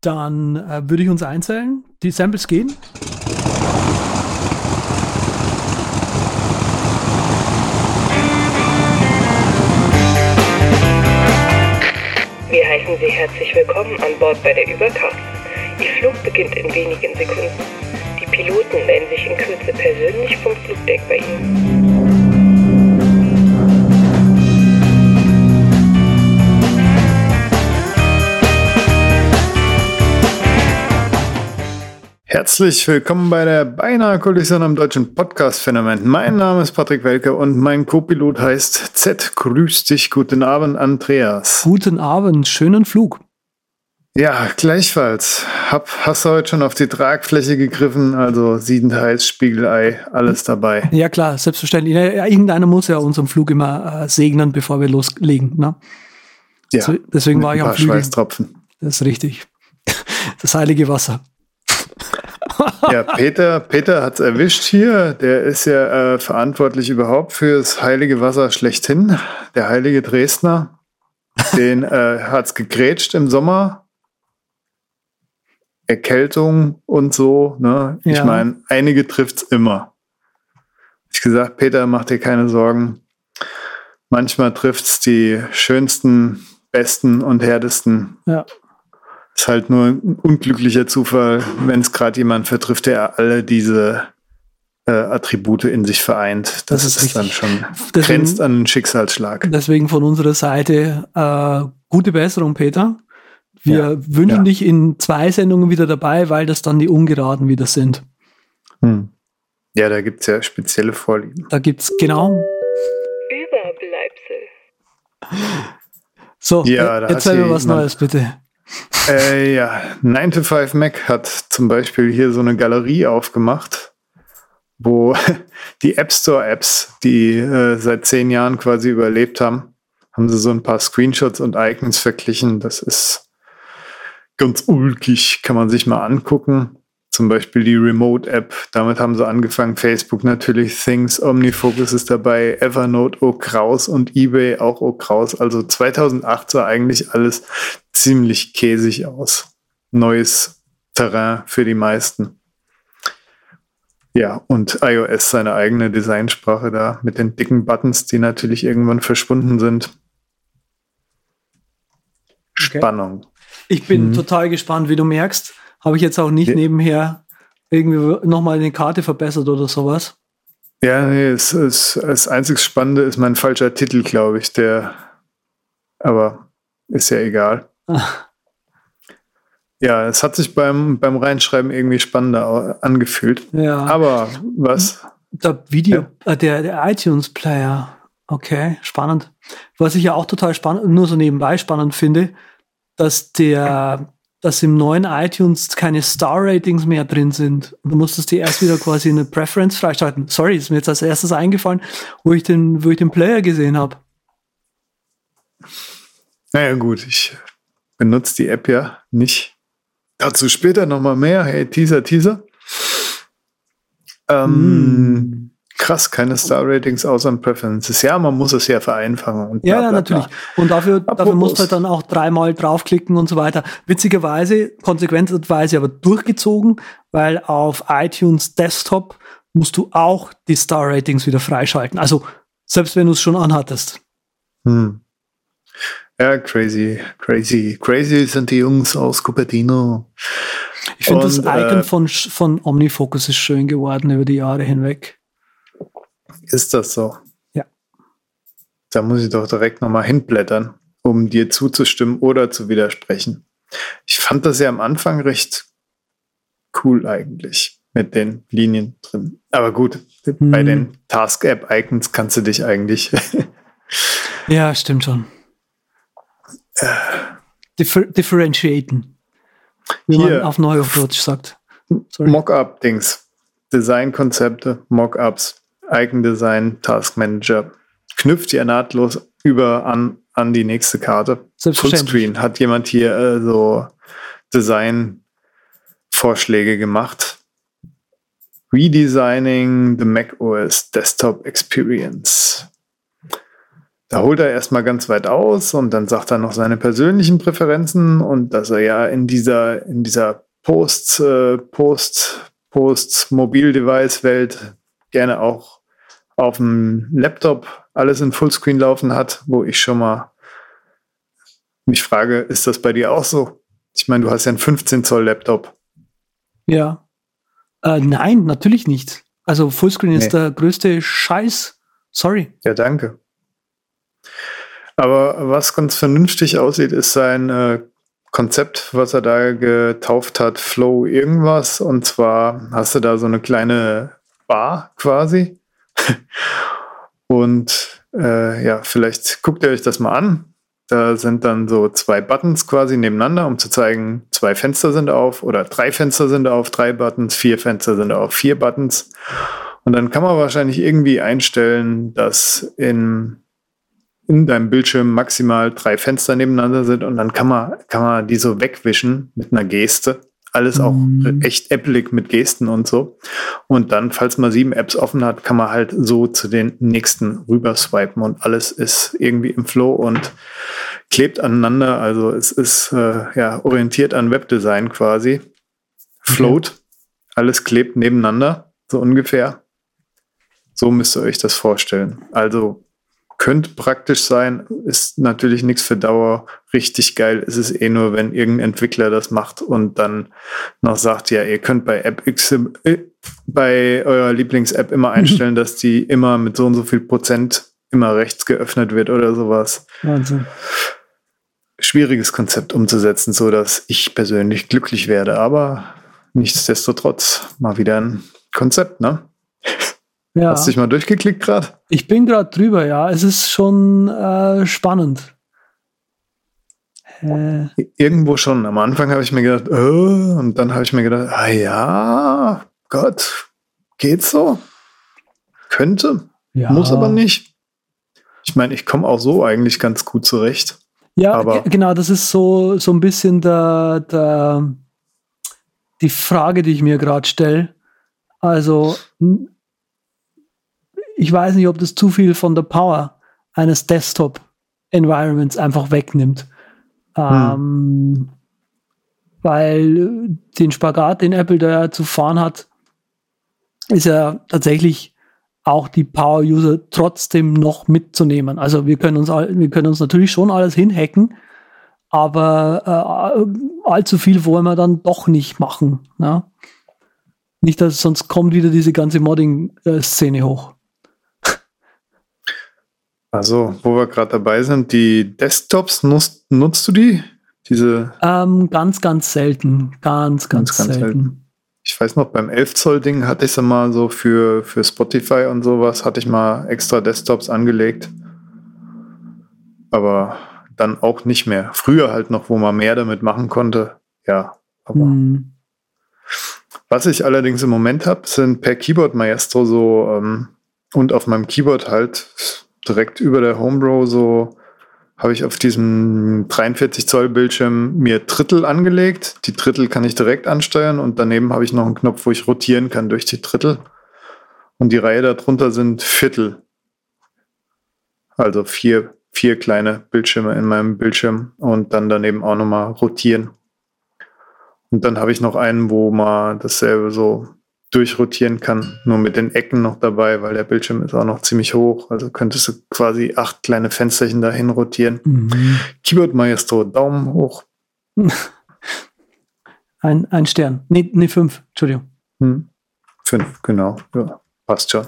Dann äh, würde ich uns einzählen. Die Samples gehen. Wir heißen Sie herzlich willkommen an Bord bei der Überkraft. Ihr Flug beginnt in wenigen Sekunden. Die Piloten melden sich in Kürze persönlich vom Flugdeck bei Ihnen. Herzlich willkommen bei der Beinahe Kollision am deutschen Podcast-Phänomen. Mein Name ist Patrick Welke und mein Co-Pilot heißt Z. Grüß dich, guten Abend, Andreas. Guten Abend, schönen Flug. Ja, gleichfalls. Hab, hast du heute schon auf die Tragfläche gegriffen, also Siedenhals, Spiegelei, alles dabei. Ja klar, selbstverständlich. Irgendeiner muss ja unseren Flug immer äh, segnen, bevor wir loslegen. Ne? Ja, deswegen war ich am Flügel. Schweißtropfen. Das ist richtig. Das heilige Wasser. Ja, Peter, Peter hat's erwischt hier. Der ist ja äh, verantwortlich überhaupt fürs heilige Wasser schlechthin. Der heilige Dresdner. Den äh, hat's gegrätscht im Sommer. Erkältung und so. Ne? Ich Ja. meine, einige trifft's immer. Ich gesagt, Peter, mach dir keine Sorgen. Manchmal trifft's die schönsten, besten und härtesten. Ja. Ist halt nur ein unglücklicher Zufall, wenn es gerade jemand vertrifft, der alle diese äh, Attribute in sich vereint. Das, Das ist ist, dann richtig. schon Deswegen- grenzt an einen Schicksalsschlag. Deswegen von unserer Seite äh, gute Besserung, Peter. Wir Ja, wünschen ja. dich in zwei Sendungen wieder dabei, weil das dann die Ungeraden wieder sind. Hm. Ja, da gibt's ja spezielle Vorlieben. Da gibt's genau. Überbleibsel. So, Ja, da erzähl mir was jemand- Neues, bitte. Äh, ja, 9 to 5 Mac hat zum Beispiel hier so eine Galerie aufgemacht, wo die App Store Apps, die äh, seit zehn Jahren quasi überlebt haben, haben sie so ein paar Screenshots und Icons verglichen. Das ist ganz ulkig, kann man sich mal angucken. Zum Beispiel die Remote App, damit haben sie angefangen. Facebook natürlich, Things, OmniFocus ist dabei, Evernote, Oh Kraus und eBay auch Oh Kraus. Also 2008 sah eigentlich alles ziemlich käsig aus. Neues Terrain für die meisten. Ja, und iOS seine eigene Designsprache da mit den dicken Buttons, die natürlich irgendwann verschwunden sind. Okay. Spannung. Ich bin Mhm. total gespannt, wie du merkst. Habe ich jetzt auch nicht Ja. nebenher irgendwie nochmal eine Karte verbessert oder sowas. Ja, nee, es ist, das einzig Spannende ist mein falscher Titel, glaube ich, der, aber ist ja egal. Ah. Ja, es hat sich beim, beim Reinschreiben irgendwie spannender angefühlt. Ja, Aber was? der Video, äh, der, der iTunes-Player. Okay, spannend. Was ich ja auch total spannend, nur so nebenbei spannend finde, dass der, dass im neuen iTunes keine Star-Ratings mehr drin sind. Und du musstest dir erst wieder quasi eine Preference freischalten. Sorry, ist mir jetzt als erstes eingefallen, wo ich den, wo ich den Player gesehen habe. Naja, gut, ich benutze die App ja nicht. Dazu später nochmal mehr. Hey, Teaser, Teaser. Ähm, Hm. Krass, keine Star-Ratings außer an Preferences. Ja, man muss es ja vereinfachen. Und Ja, bla, ja, natürlich. bla. Und dafür, dafür Apropos- musst du halt dann auch dreimal draufklicken und so weiter. Witzigerweise, konsequenterweise aber durchgezogen, weil auf iTunes Desktop musst du auch die Star-Ratings wieder freischalten. Also, selbst wenn du es schon anhattest. Hm. Ja, crazy, crazy, crazy sind die Jungs aus Cupertino. Ich finde, das Icon äh, von, von OmniFocus ist schön geworden über die Jahre hinweg. Ist das so? Ja. Da muss ich doch direkt nochmal hinblättern, um dir zuzustimmen oder zu widersprechen. Ich fand das ja am Anfang recht cool eigentlich mit den Linien drin. Aber gut, bei Hm. den Task-App-Icons kannst du dich eigentlich Ja, stimmt schon. Differ differentiaten. Wie man Hier. auf Neuhochdeutsch sagt. Mockup-Dings, Designkonzepte, Mockups, Icon-Design, Task Manager. Knüpft ja nahtlos über an, an die nächste Karte. Fullscreen hat jemand hier äh, so Design-Vorschläge gemacht. Redesigning the Mac OS Desktop Experience. da holt er erstmal ganz weit aus und dann sagt er noch seine persönlichen Präferenzen und dass er ja in dieser, in dieser Post, äh, Post, Post-Mobil-Device-Welt gerne auch auf dem Laptop alles in Fullscreen laufen hat, wo ich schon mal mich frage, ist das bei dir auch so? Ich meine, du hast ja einen 15 Zoll Laptop. Ja. Äh, nein, natürlich nicht. Also Fullscreen nee. ist der größte Scheiß. Sorry. Ja, danke. Aber was ganz vernünftig aussieht, ist sein äh, Konzept, was er da getauft hat, Flow irgendwas. Und zwar hast du da so eine kleine Bar quasi. Und äh, ja, vielleicht guckt ihr euch das mal an. Da sind dann so zwei Buttons quasi nebeneinander, um zu zeigen, zwei Fenster sind auf oder drei Fenster sind auf, drei Buttons, vier Fenster sind auf, vier Buttons. Und dann kann man wahrscheinlich irgendwie einstellen, dass in, in deinem Bildschirm maximal drei Fenster nebeneinander sind und dann kann man, kann man die so wegwischen mit einer Geste. Alles auch mhm. echt applig mit Gesten und so. Und dann, falls man sieben Apps offen hat, kann man halt so zu den nächsten rüber swipen und alles ist irgendwie im Flow und klebt aneinander. Also es ist äh, ja orientiert an Webdesign quasi. Float. Okay. Alles klebt nebeneinander, so ungefähr. So müsst ihr euch das vorstellen. Also könnte praktisch sein, ist natürlich nichts für Dauer. Richtig geil ist es eh nur, wenn irgendein Entwickler das macht und dann noch sagt, ja, ihr könnt bei App X, äh, bei eurer Lieblings-App immer einstellen, dass die immer mit so und so viel Prozent immer rechts geöffnet wird oder sowas. Wahnsinn. Schwieriges Konzept umzusetzen, so dass ich persönlich glücklich werde, aber nichtsdestotrotz mal wieder ein Konzept, ne? Ja. Hast du dich mal durchgeklickt gerade? Ich bin gerade drüber, ja. Es ist schon äh, spannend. Äh. Irgendwo schon. Am Anfang habe ich mir gedacht, oh, und dann habe ich mir gedacht, ah ja, Gott, geht's so? Könnte, ja. muss aber nicht. Ich meine, ich komme auch so eigentlich ganz gut zurecht. Ja, aber genau, das ist so, so ein bisschen der, der, die Frage, die ich mir gerade stelle. Also, ich weiß nicht, ob das zu viel von der Power eines Desktop-Environments einfach wegnimmt. Hm. Ähm, weil den Spagat, den Apple da zu fahren hat, ist ja tatsächlich auch die Power-User trotzdem noch mitzunehmen. Also wir können uns, wir können uns natürlich schon alles hinhacken, aber äh, allzu viel wollen wir dann doch nicht machen. Ne? Nicht, dass sonst kommt wieder diese ganze Modding-Szene hoch. Also, wo wir gerade dabei sind, die Desktops, nutzt, nutzt du die? Diese ähm, ganz, ganz selten. Ganz, ganz, ganz, ganz selten. selten. Ich weiß noch, beim 11 Zoll Ding hatte ich es mal so für, für Spotify und sowas, hatte ich mal extra Desktops angelegt. Aber dann auch nicht mehr. Früher halt noch, wo man mehr damit machen konnte. Ja, aber. Hm. Was ich allerdings im Moment habe, sind per Keyboard Maestro so ähm, und auf meinem Keyboard halt direkt über der Homebro so habe ich auf diesem 43 Zoll Bildschirm mir Drittel angelegt. Die Drittel kann ich direkt ansteuern und daneben habe ich noch einen Knopf, wo ich rotieren kann durch die Drittel. Und die Reihe darunter sind Viertel. Also vier, vier kleine Bildschirme in meinem Bildschirm und dann daneben auch nochmal rotieren. Und dann habe ich noch einen, wo man dasselbe so durchrotieren kann, nur mit den Ecken noch dabei, weil der Bildschirm ist auch noch ziemlich hoch. Also könntest du quasi acht kleine Fensterchen dahin rotieren. Mhm. Keyboard Maestro, Daumen hoch. Ein, ein Stern. Nee, nee, fünf, Entschuldigung. Hm. Fünf, genau. Ja, passt schon.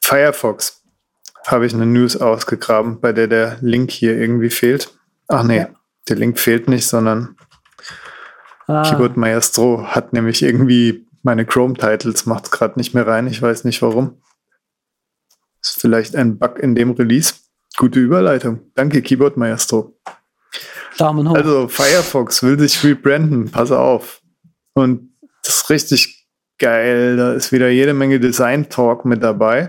Firefox habe ich eine News ausgegraben, bei der der Link hier irgendwie fehlt. Ach nee, ja. der Link fehlt nicht, sondern ah. Keyboard Maestro hat nämlich irgendwie meine Chrome-Titles macht es gerade nicht mehr rein. Ich weiß nicht warum. Ist vielleicht ein Bug in dem Release. Gute Überleitung. Danke, Keyboard Maestro. Daumen hoch. Also, Firefox will sich rebranden. Pass auf. Und das ist richtig geil. Da ist wieder jede Menge Design-Talk mit dabei.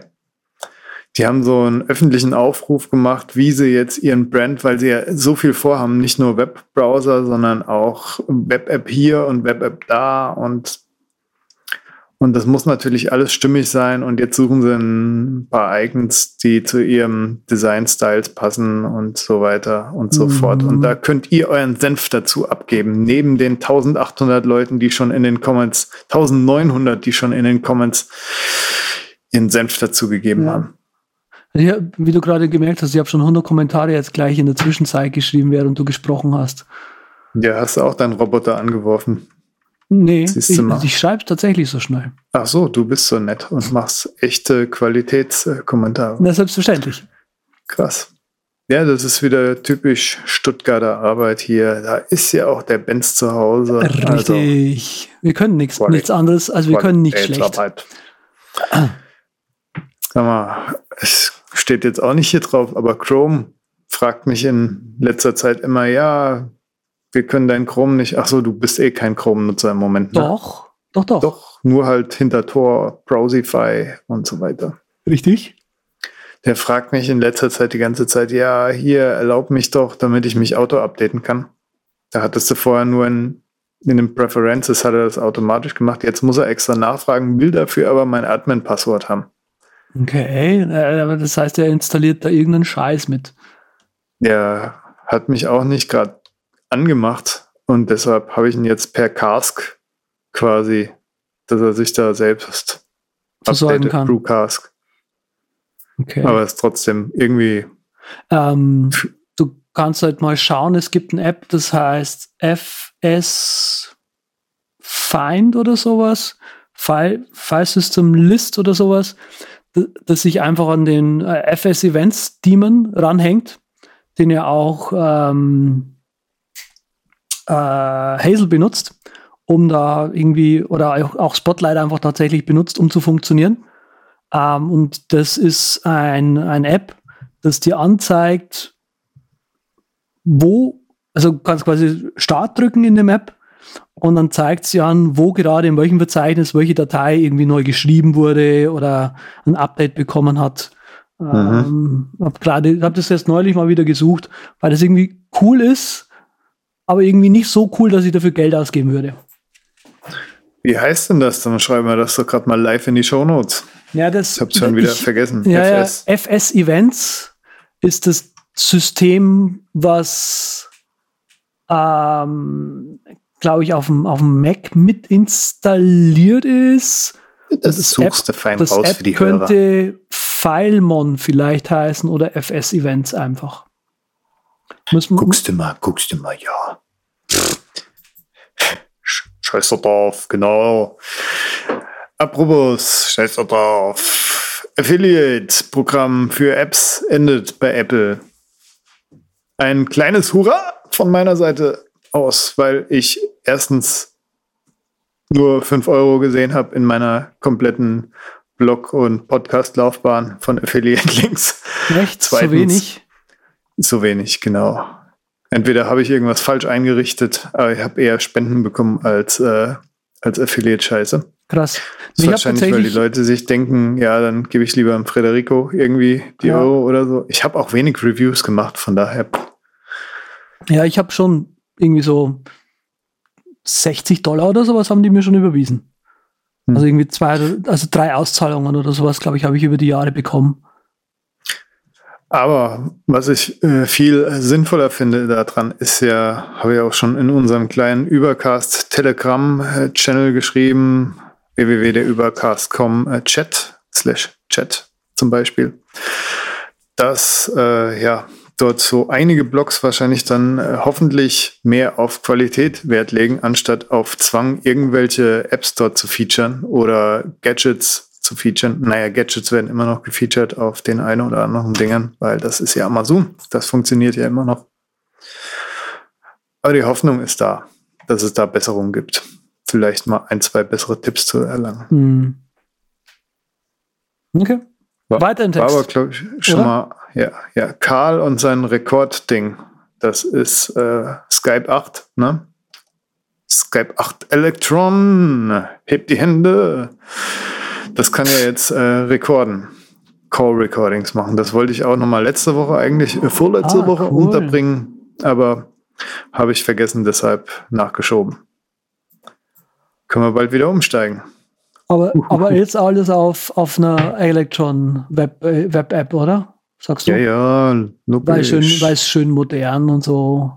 Die haben so einen öffentlichen Aufruf gemacht, wie sie jetzt ihren Brand, weil sie ja so viel vorhaben, nicht nur Webbrowser, sondern auch Web-App hier und Web-App da und Und das muss natürlich alles stimmig sein. Und jetzt suchen sie ein paar Icons, die zu ihrem Design-Styles passen und so weiter und so mhm. fort. Und da könnt ihr euren Senf dazu abgeben. Neben den 1800 Leuten, die schon in den Comments, 1900, die schon in den Comments ihren Senf dazu gegeben ja. haben. Ja, wie du gerade gemerkt hast, ich habe schon 100 Kommentare jetzt gleich in der Zwischenzeit geschrieben, während du gesprochen hast. Ja, hast du auch deinen Roboter angeworfen? Nee, ich, ich schreibe tatsächlich so schnell. Ach so, du bist so nett und machst echte Qualitätskommentare. Na, selbstverständlich. Krass. Ja, das ist wieder typisch Stuttgarter Arbeit hier. Da ist ja auch der Benz zu Hause. Richtig. Also, wir können nichts, nichts anderes, also wir können nicht schlecht. Arbeit. Sag mal, es steht jetzt auch nicht hier drauf, aber Chrome fragt mich in letzter Zeit immer, ja, wir können dein Chrome nicht. Ach so, du bist eh kein Chrome-Nutzer im Moment. Ne? Doch, doch, doch. Doch, nur halt hinter Tor, Browsify und so weiter. Richtig. Der fragt mich in letzter Zeit die ganze Zeit, ja, hier, erlaub mich doch, damit ich mich auto-updaten kann. Da hattest du vorher nur in, in den Preferences hat er das automatisch gemacht. Jetzt muss er extra nachfragen, will dafür aber mein Admin-Passwort haben. Okay, äh, aber das heißt, er installiert da irgendeinen Scheiß mit. Der hat mich auch nicht gerade angemacht und deshalb habe ich ihn jetzt per Cask quasi, dass er sich da selbst versorgen kann. Brew Cask. Okay. Aber es ist trotzdem irgendwie. Ähm, du kannst halt mal schauen, es gibt eine App, das heißt FS Find oder sowas. File, File System List oder sowas, das sich einfach an den äh, FS Events Daemon ranhängt, den ja auch ähm, äh, Hazel benutzt, um da irgendwie, oder auch Spotlight einfach tatsächlich benutzt, um zu funktionieren. Ähm, und das ist ein, ein App, das dir anzeigt, wo, also du kannst quasi Start drücken in der App und dann zeigt sie an, wo gerade in welchem Verzeichnis welche Datei irgendwie neu geschrieben wurde oder ein Update bekommen hat. Mhm. Ähm, hab gerade, das jetzt neulich mal wieder gesucht, weil das irgendwie cool ist, aber irgendwie nicht so cool, dass ich dafür Geld ausgeben würde. Wie heißt denn das? Dann schreiben wir das doch gerade mal live in die Show Notes. Ja, das. Ich habe schon wieder ich, vergessen. Ja, FS. Ja, FS Events ist das System, was, ähm, glaube ich, auf dem, auf dem Mac mit installiert ist. Das, das suchst du fein das raus App für die könnte Hörer. Filemon vielleicht heißen oder FS Events einfach. Müssen, guckst du mal, guckst du mal, ja. Scheiß drauf, genau. Apropos, scheiß drauf. Affiliate-Programm für Apps endet bei Apple. Ein kleines Hurra von meiner Seite aus, weil ich erstens nur 5 Euro gesehen habe in meiner kompletten Blog- und Podcast-Laufbahn von Affiliate-Links. Echt? Zweitens, so wenig? So wenig, genau. Entweder habe ich irgendwas falsch eingerichtet, aber ich habe eher Spenden bekommen als, äh, als Affiliate-Scheiße. Krass. Das ist wahrscheinlich, weil die Leute sich denken, ja, dann gebe ich lieber an Frederico irgendwie die ja. Euro oder so. Ich habe auch wenig Reviews gemacht, von daher. Ja, ich habe schon irgendwie so 60 Dollar oder sowas haben die mir schon überwiesen. Hm. Also irgendwie zwei, also drei Auszahlungen oder sowas, glaube ich, habe ich über die Jahre bekommen. Aber was ich äh, viel sinnvoller finde daran, ist ja, habe ich auch schon in unserem kleinen Übercast Telegram-Channel geschrieben, www.derübercast.com äh, Chat slash Chat zum Beispiel, dass äh, ja dort so einige Blogs wahrscheinlich dann äh, hoffentlich mehr auf Qualität Wert legen, anstatt auf Zwang, irgendwelche Apps dort zu featuren oder Gadgets zu featuren. Naja, Gadgets werden immer noch gefeatured auf den einen oder anderen Dingern, weil das ist ja Amazon. Das funktioniert ja immer noch. Aber die Hoffnung ist da, dass es da Besserungen gibt. Vielleicht mal ein, zwei bessere Tipps zu erlangen. Hm. Okay. War, Weiter im Text. War aber, glaube ich, schon oder? mal, ja, ja, Karl und sein Rekordding. Das ist äh, Skype 8, ne? Skype 8 Electron. Hebt die Hände das kann ja jetzt äh, rekorden. Call-Recordings machen. Das wollte ich auch noch mal letzte Woche eigentlich, äh, vorletzte ah, Woche cool. unterbringen, aber habe ich vergessen, deshalb nachgeschoben. Können wir bald wieder umsteigen. Aber, aber jetzt alles auf, auf einer Electron Web, äh, Web App, oder? Sagst du? Ja, ja, Weil, schön, weil es schön modern und so.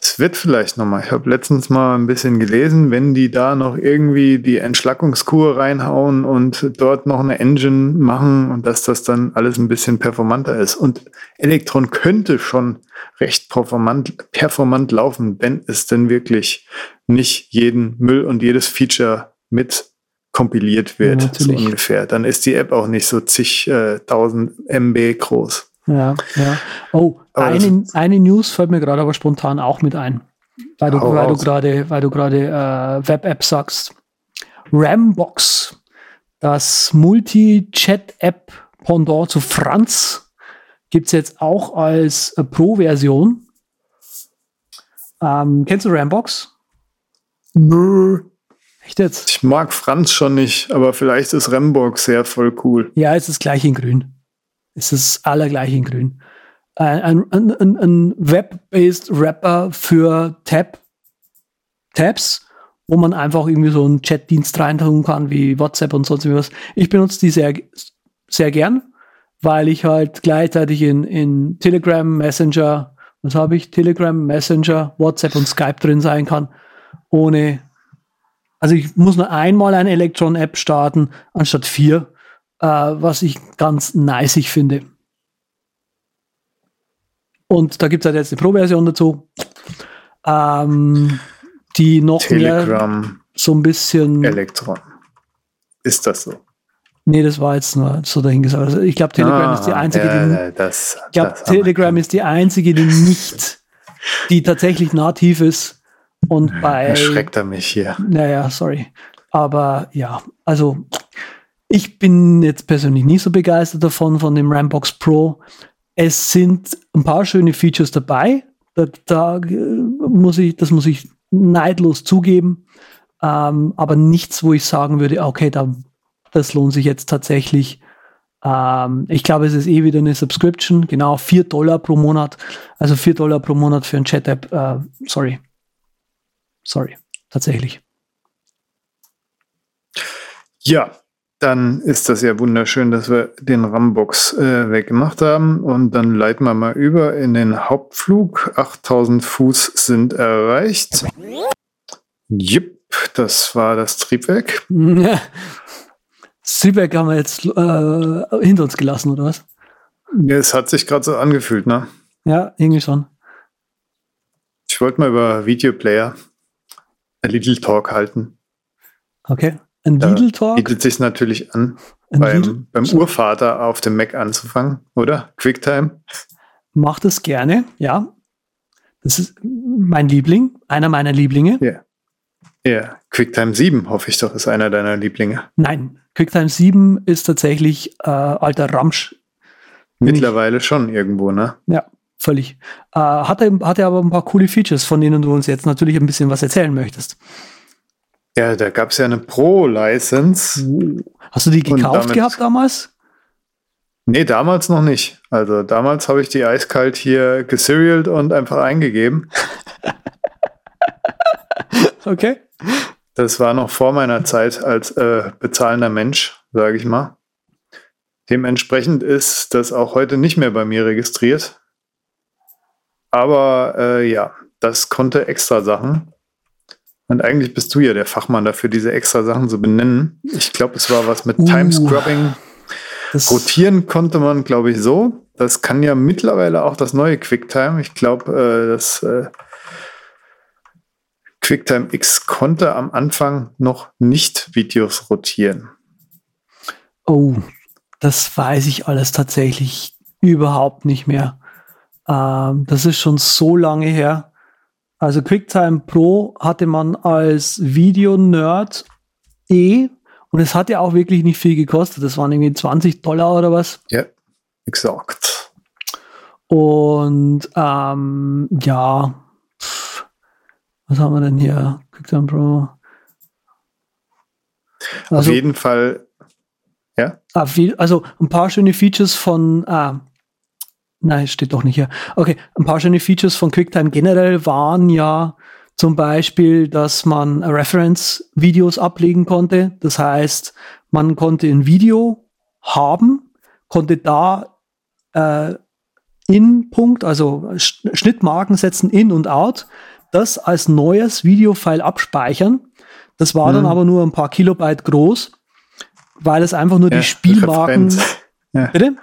Es wird vielleicht nochmal. Ich habe letztens mal ein bisschen gelesen, wenn die da noch irgendwie die Entschlackungskur reinhauen und dort noch eine Engine machen und dass das dann alles ein bisschen performanter ist. Und Elektron könnte schon recht performant, performant laufen, wenn es denn wirklich nicht jeden Müll und jedes Feature mit kompiliert wird, Ja, so ungefähr. Dann ist die App auch nicht so zig äh, MB groß. Ja, ja. Oh, eine, eine News fällt mir gerade aber spontan auch mit ein. Weil du, weil du gerade, weil du gerade äh, Web-App sagst. Rambox, das Multi-Chat-App-Pendant zu Franz, gibt's jetzt auch als äh, Pro-Version. Ähm, kennst du Rambox? Nö. Echt jetzt? Ich mag Franz schon nicht, aber vielleicht ist Remborg sehr voll cool. Ja, es ist gleich in grün. Es ist allergleich in grün. Ein, ein, ein, ein Web-based Rapper für Tab, Tabs, wo man einfach irgendwie so einen Chatdienst reintun kann, wie WhatsApp und sonst was. Ich benutze die sehr, sehr gern, weil ich halt gleichzeitig in, in Telegram, Messenger, was habe ich? Telegram, Messenger, WhatsApp und Skype drin sein kann, ohne also ich muss nur einmal eine Electron-App starten, anstatt vier, äh, was ich ganz niceig finde. Und da gibt es halt jetzt eine Pro-Version dazu, ähm, die noch mehr Telegram, so ein bisschen. Elektron. Ist das so? Nee, das war jetzt nur so dahingesagt. Also ich glaube, Telegram ist die Ah, einzige, ja, die, ja, das, ich glaube, Telegram ist die einzige, die nicht, die tatsächlich nativ ist. Und bei erschreckt er mich hier. Naja, sorry. Aber ja, also ich bin jetzt persönlich nicht so begeistert davon, von dem Rambox Pro. Es sind ein paar schöne Features dabei. Da, da äh, muss ich, das muss ich neidlos zugeben. Ähm, aber nichts, wo ich sagen würde, okay, da, das lohnt sich jetzt tatsächlich. Ähm, ich glaube, es ist eh wieder eine Subscription, genau, 4 Dollar pro Monat. Also 4 Dollar pro Monat für ein Chat-App. Äh, sorry. Sorry, tatsächlich. Ja, dann ist das ja wunderschön, dass wir den Rambox äh, weggemacht haben. Und dann leiten wir mal über in den Hauptflug. 8000 Fuß sind erreicht. Jipp, das war das Triebwerk. Triebwerk haben wir jetzt äh, hinter uns gelassen, oder was? Es hat sich gerade so angefühlt, ne? Ja, irgendwie schon. Ich wollte mal über Videoplayer ein Little Talk halten. Okay. Ein Lidl Talk. Bietet sich natürlich an, Ein Lidl beim, beim Urvater auf dem Mac anzufangen, oder? QuickTime. macht es gerne, ja. Das ist mein Liebling, einer meiner Lieblinge. Ja. Ja, QuickTime 7, hoffe ich doch, ist einer deiner Lieblinge. Nein, QuickTime 7 ist tatsächlich äh, alter Ramsch. Bin ich- Mittlerweile schon irgendwo, ne? Ja, völlig. Äh, hatte, hatte aber ein paar coole Features, von denen du uns jetzt natürlich ein bisschen was erzählen möchtest. Ja, da gab es ja eine Pro-License. Hast du die gekauft damit- gehabt damals? Nee, damals noch nicht. Also damals habe ich die eiskalt hier geserialt und einfach eingegeben. Okay. Das war noch vor meiner Zeit als äh, bezahlender Mensch, sage ich mal. Dementsprechend ist das auch heute nicht mehr bei mir registriert. Aber äh, ja, das konnte extra Sachen. Und eigentlich bist du ja der Fachmann dafür, diese extra Sachen zu benennen. Ich glaube, es war was mit Uh. Time Scrubbing. Das, Rotieren konnte man, glaube ich, so. Das kann ja mittlerweile auch das neue QuickTime. Ich glaube, äh, das äh, QuickTime X konnte am Anfang noch nicht Videos rotieren. Oh, das weiß ich alles tatsächlich überhaupt nicht mehr. Ähm, das ist schon so lange her. Also QuickTime Pro hatte man als Video-Nerd eh und es hat ja auch wirklich nicht viel gekostet. Das waren irgendwie 20 Dollar oder was. Ja, exakt. Und ähm, ja, was haben wir denn hier? QuickTime Pro. Auf Also, jeden Fall, ja, also ein paar schöne Features von, ah, nein, steht doch nicht hier. Okay, ein paar schöne Features von QuickTime generell waren ja, Zum Beispiel, dass man Reference-Videos ablegen konnte. Das heißt, man konnte ein Video haben, konnte da äh, in-Punkt, also Schnittmarken setzen, in und out, das als neues Videofile abspeichern. Das war mhm. dann aber nur ein paar Kilobyte groß, weil es einfach nur ja, die Spielmarken. Ja. Bitte?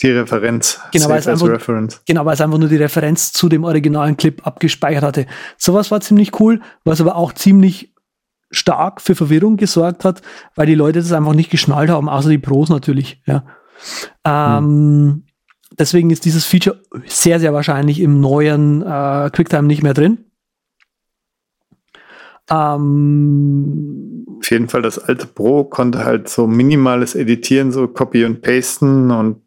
Die Referenz. Genau weil, es einfach, genau, weil es einfach nur die Referenz zu dem originalen Clip abgespeichert hatte. Sowas war ziemlich cool, was aber auch ziemlich stark für Verwirrung gesorgt hat, weil die Leute das einfach nicht geschnallt haben, außer die Pros natürlich. Ja. Ähm, hm deswegen ist dieses Feature sehr, sehr wahrscheinlich im neuen äh, QuickTime nicht mehr drin. Ähm, Auf jeden Fall, das alte Pro konnte halt so minimales Editieren, so Copy und Pasten und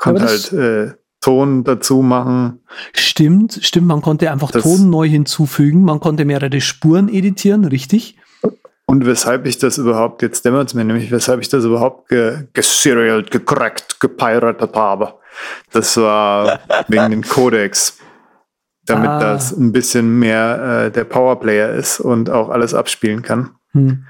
konnte halt äh, Ton dazu machen. Stimmt, stimmt, man konnte einfach das Ton neu hinzufügen, man konnte mehrere Spuren editieren, richtig? Und weshalb ich das überhaupt, jetzt dämmert es mir nämlich, weshalb ich das überhaupt geserialt, ge gecrackt, gepiratet habe. Das war wegen den Codex. Damit ah. das ein bisschen mehr äh, der Powerplayer ist und auch alles abspielen kann. Hm.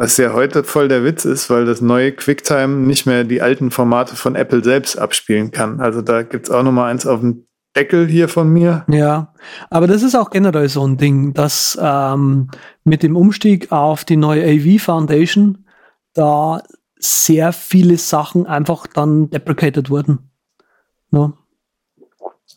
Was ja heute voll der Witz ist, weil das neue QuickTime nicht mehr die alten Formate von Apple selbst abspielen kann. Also da gibt es auch nochmal eins auf dem Deckel hier von mir. Ja, aber das ist auch generell so ein Ding, dass ähm, mit dem Umstieg auf die neue AV Foundation da sehr viele Sachen einfach dann deprecated wurden. Ne?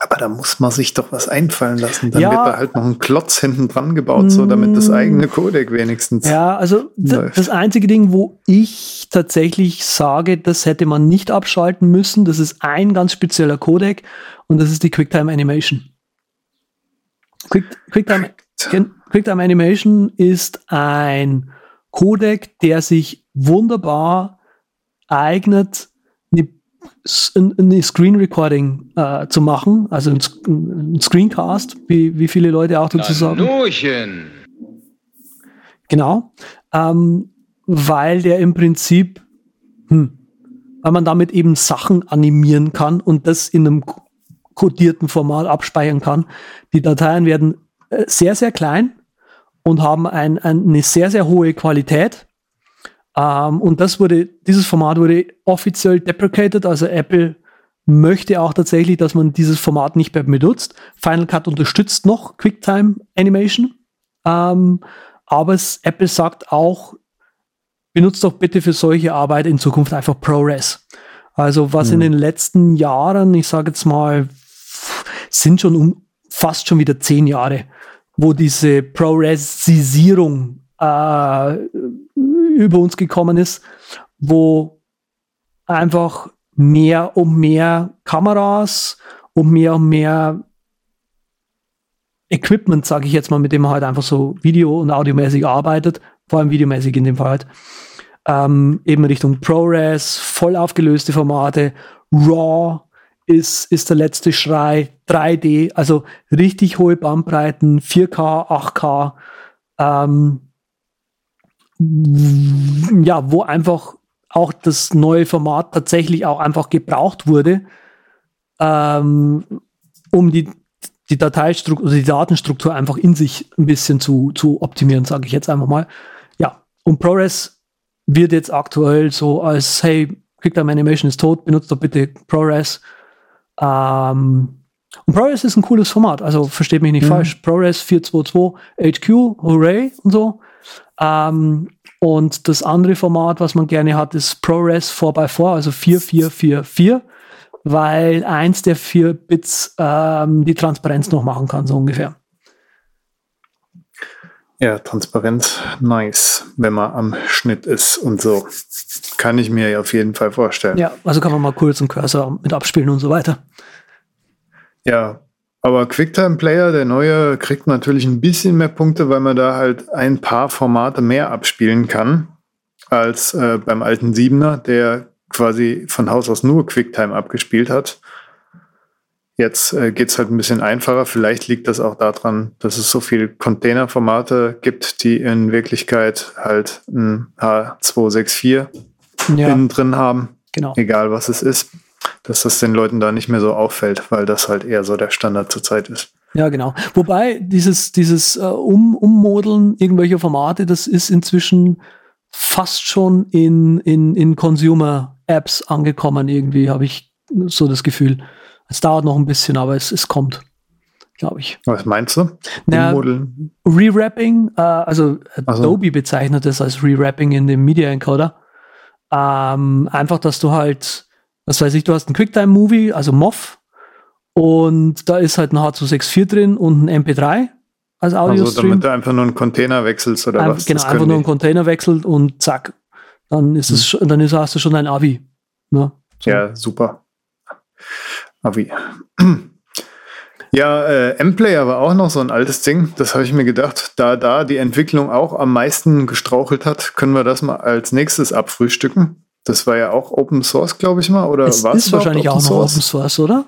Aber da muss man sich doch was einfallen lassen. Dann ja, wird da halt noch ein Klotz hinten dran gebaut, so damit das mm. eigene Codec wenigstens. Ja, also das einzige Ding, wo ich tatsächlich sage, das hätte man nicht abschalten müssen, das ist ein ganz spezieller Codec und das ist die QuickTime Animation. Quick, QuickTime, QuickTime Animation ist ein Codec, der sich wunderbar eignet, ein, ein Screen Recording äh, zu machen, also ein, ein, Screencast, wie, wie viele Leute auch dazu sagen. Nuchen. Genau, ähm, weil der im Prinzip, hm, weil man damit eben Sachen animieren kann und das in einem kodierten Format abspeichern kann. Die Dateien werden äh, sehr, sehr klein und haben ein, ein, eine sehr, sehr hohe Qualität ähm, und das wurde, dieses Format wurde offiziell deprecated, also Apple möchte auch tatsächlich, dass man dieses Format nicht mehr benutzt. Final Cut unterstützt noch QuickTime Animation, ähm, aber es, Apple sagt auch, benutzt doch bitte für solche Arbeit in Zukunft einfach ProRes. Also was mhm. in den letzten Jahren, ich sage jetzt mal, sind schon um fast schon wieder zehn Jahre, wo diese ProResisierung äh, über uns gekommen ist, wo einfach mehr und mehr Kameras und mehr und mehr Equipment, sage ich jetzt mal, mit dem man halt einfach so video- und audiomäßig arbeitet, vor allem videomäßig in dem Fall halt, ähm, eben Richtung ProRes, voll aufgelöste Formate, RAW ist, ist der letzte Schrei, 3D, also richtig hohe Bandbreiten, 4K, 8K, ähm, ja, wo einfach auch das neue Format tatsächlich auch einfach gebraucht wurde, ähm, um die, die Dateistruktur, also die Datenstruktur einfach in sich ein bisschen zu, zu optimieren, sage ich jetzt einfach mal. Ja, und ProRes wird jetzt aktuell so als, hey, QuickTime Animation ist tot, benutzt doch bitte ProRes. Ähm, und ProRes ist ein cooles Format, also versteht mich nicht mhm. falsch. ProRes 422 HQ, hooray und so. Ähm, und das andere Format, was man gerne hat, ist ProRes 4x4, also 4444, weil eins der vier Bits ähm, die Transparenz noch machen kann, so ungefähr. Ja, Transparenz, nice, wenn man am Schnitt ist und so. Kann ich mir auf jeden Fall vorstellen. Ja, also kann man mal kurz einen Cursor mit abspielen und so weiter. Ja, aber QuickTime Player, der neue, kriegt natürlich ein bisschen mehr Punkte, weil man da halt ein paar Formate mehr abspielen kann als äh, beim alten Siebener, der quasi von Haus aus nur QuickTime abgespielt hat. Jetzt äh, geht es halt ein bisschen einfacher. Vielleicht liegt das auch daran, dass es so viele Containerformate gibt, die in Wirklichkeit halt ein H264 ja. innen drin haben. Genau. Egal was es ist dass das den Leuten da nicht mehr so auffällt, weil das halt eher so der Standard zurzeit ist. Ja, genau. Wobei dieses, dieses äh, um, Ummodeln irgendwelcher Formate, das ist inzwischen fast schon in, in, in Consumer-Apps angekommen, irgendwie, habe ich so das Gefühl. Es dauert noch ein bisschen, aber es, es kommt, glaube ich. Was meinst du? Naja, Rewrapping, äh, also Adobe so. bezeichnet es als Rewrapping in dem Media Encoder. Ähm, einfach, dass du halt, was weiß ich, du hast einen Quicktime-Movie, also MOV, und da ist halt ein H264 drin und ein MP3 als Audio. Also damit du einfach nur einen Container wechselst oder Einf was? Genau, einfach nur einen Container wechselt und zack, dann ist es, hm. dann ist, hast du schon ein Avi. Ne? So. Ja, super. Avi. Ja, äh, M-Player war auch noch so ein altes Ding. Das habe ich mir gedacht, da da die Entwicklung auch am meisten gestrauchelt hat, können wir das mal als nächstes abfrühstücken. Das war ja auch Open Source, glaube ich mal, oder es ist wahrscheinlich auch noch Open Source, oder?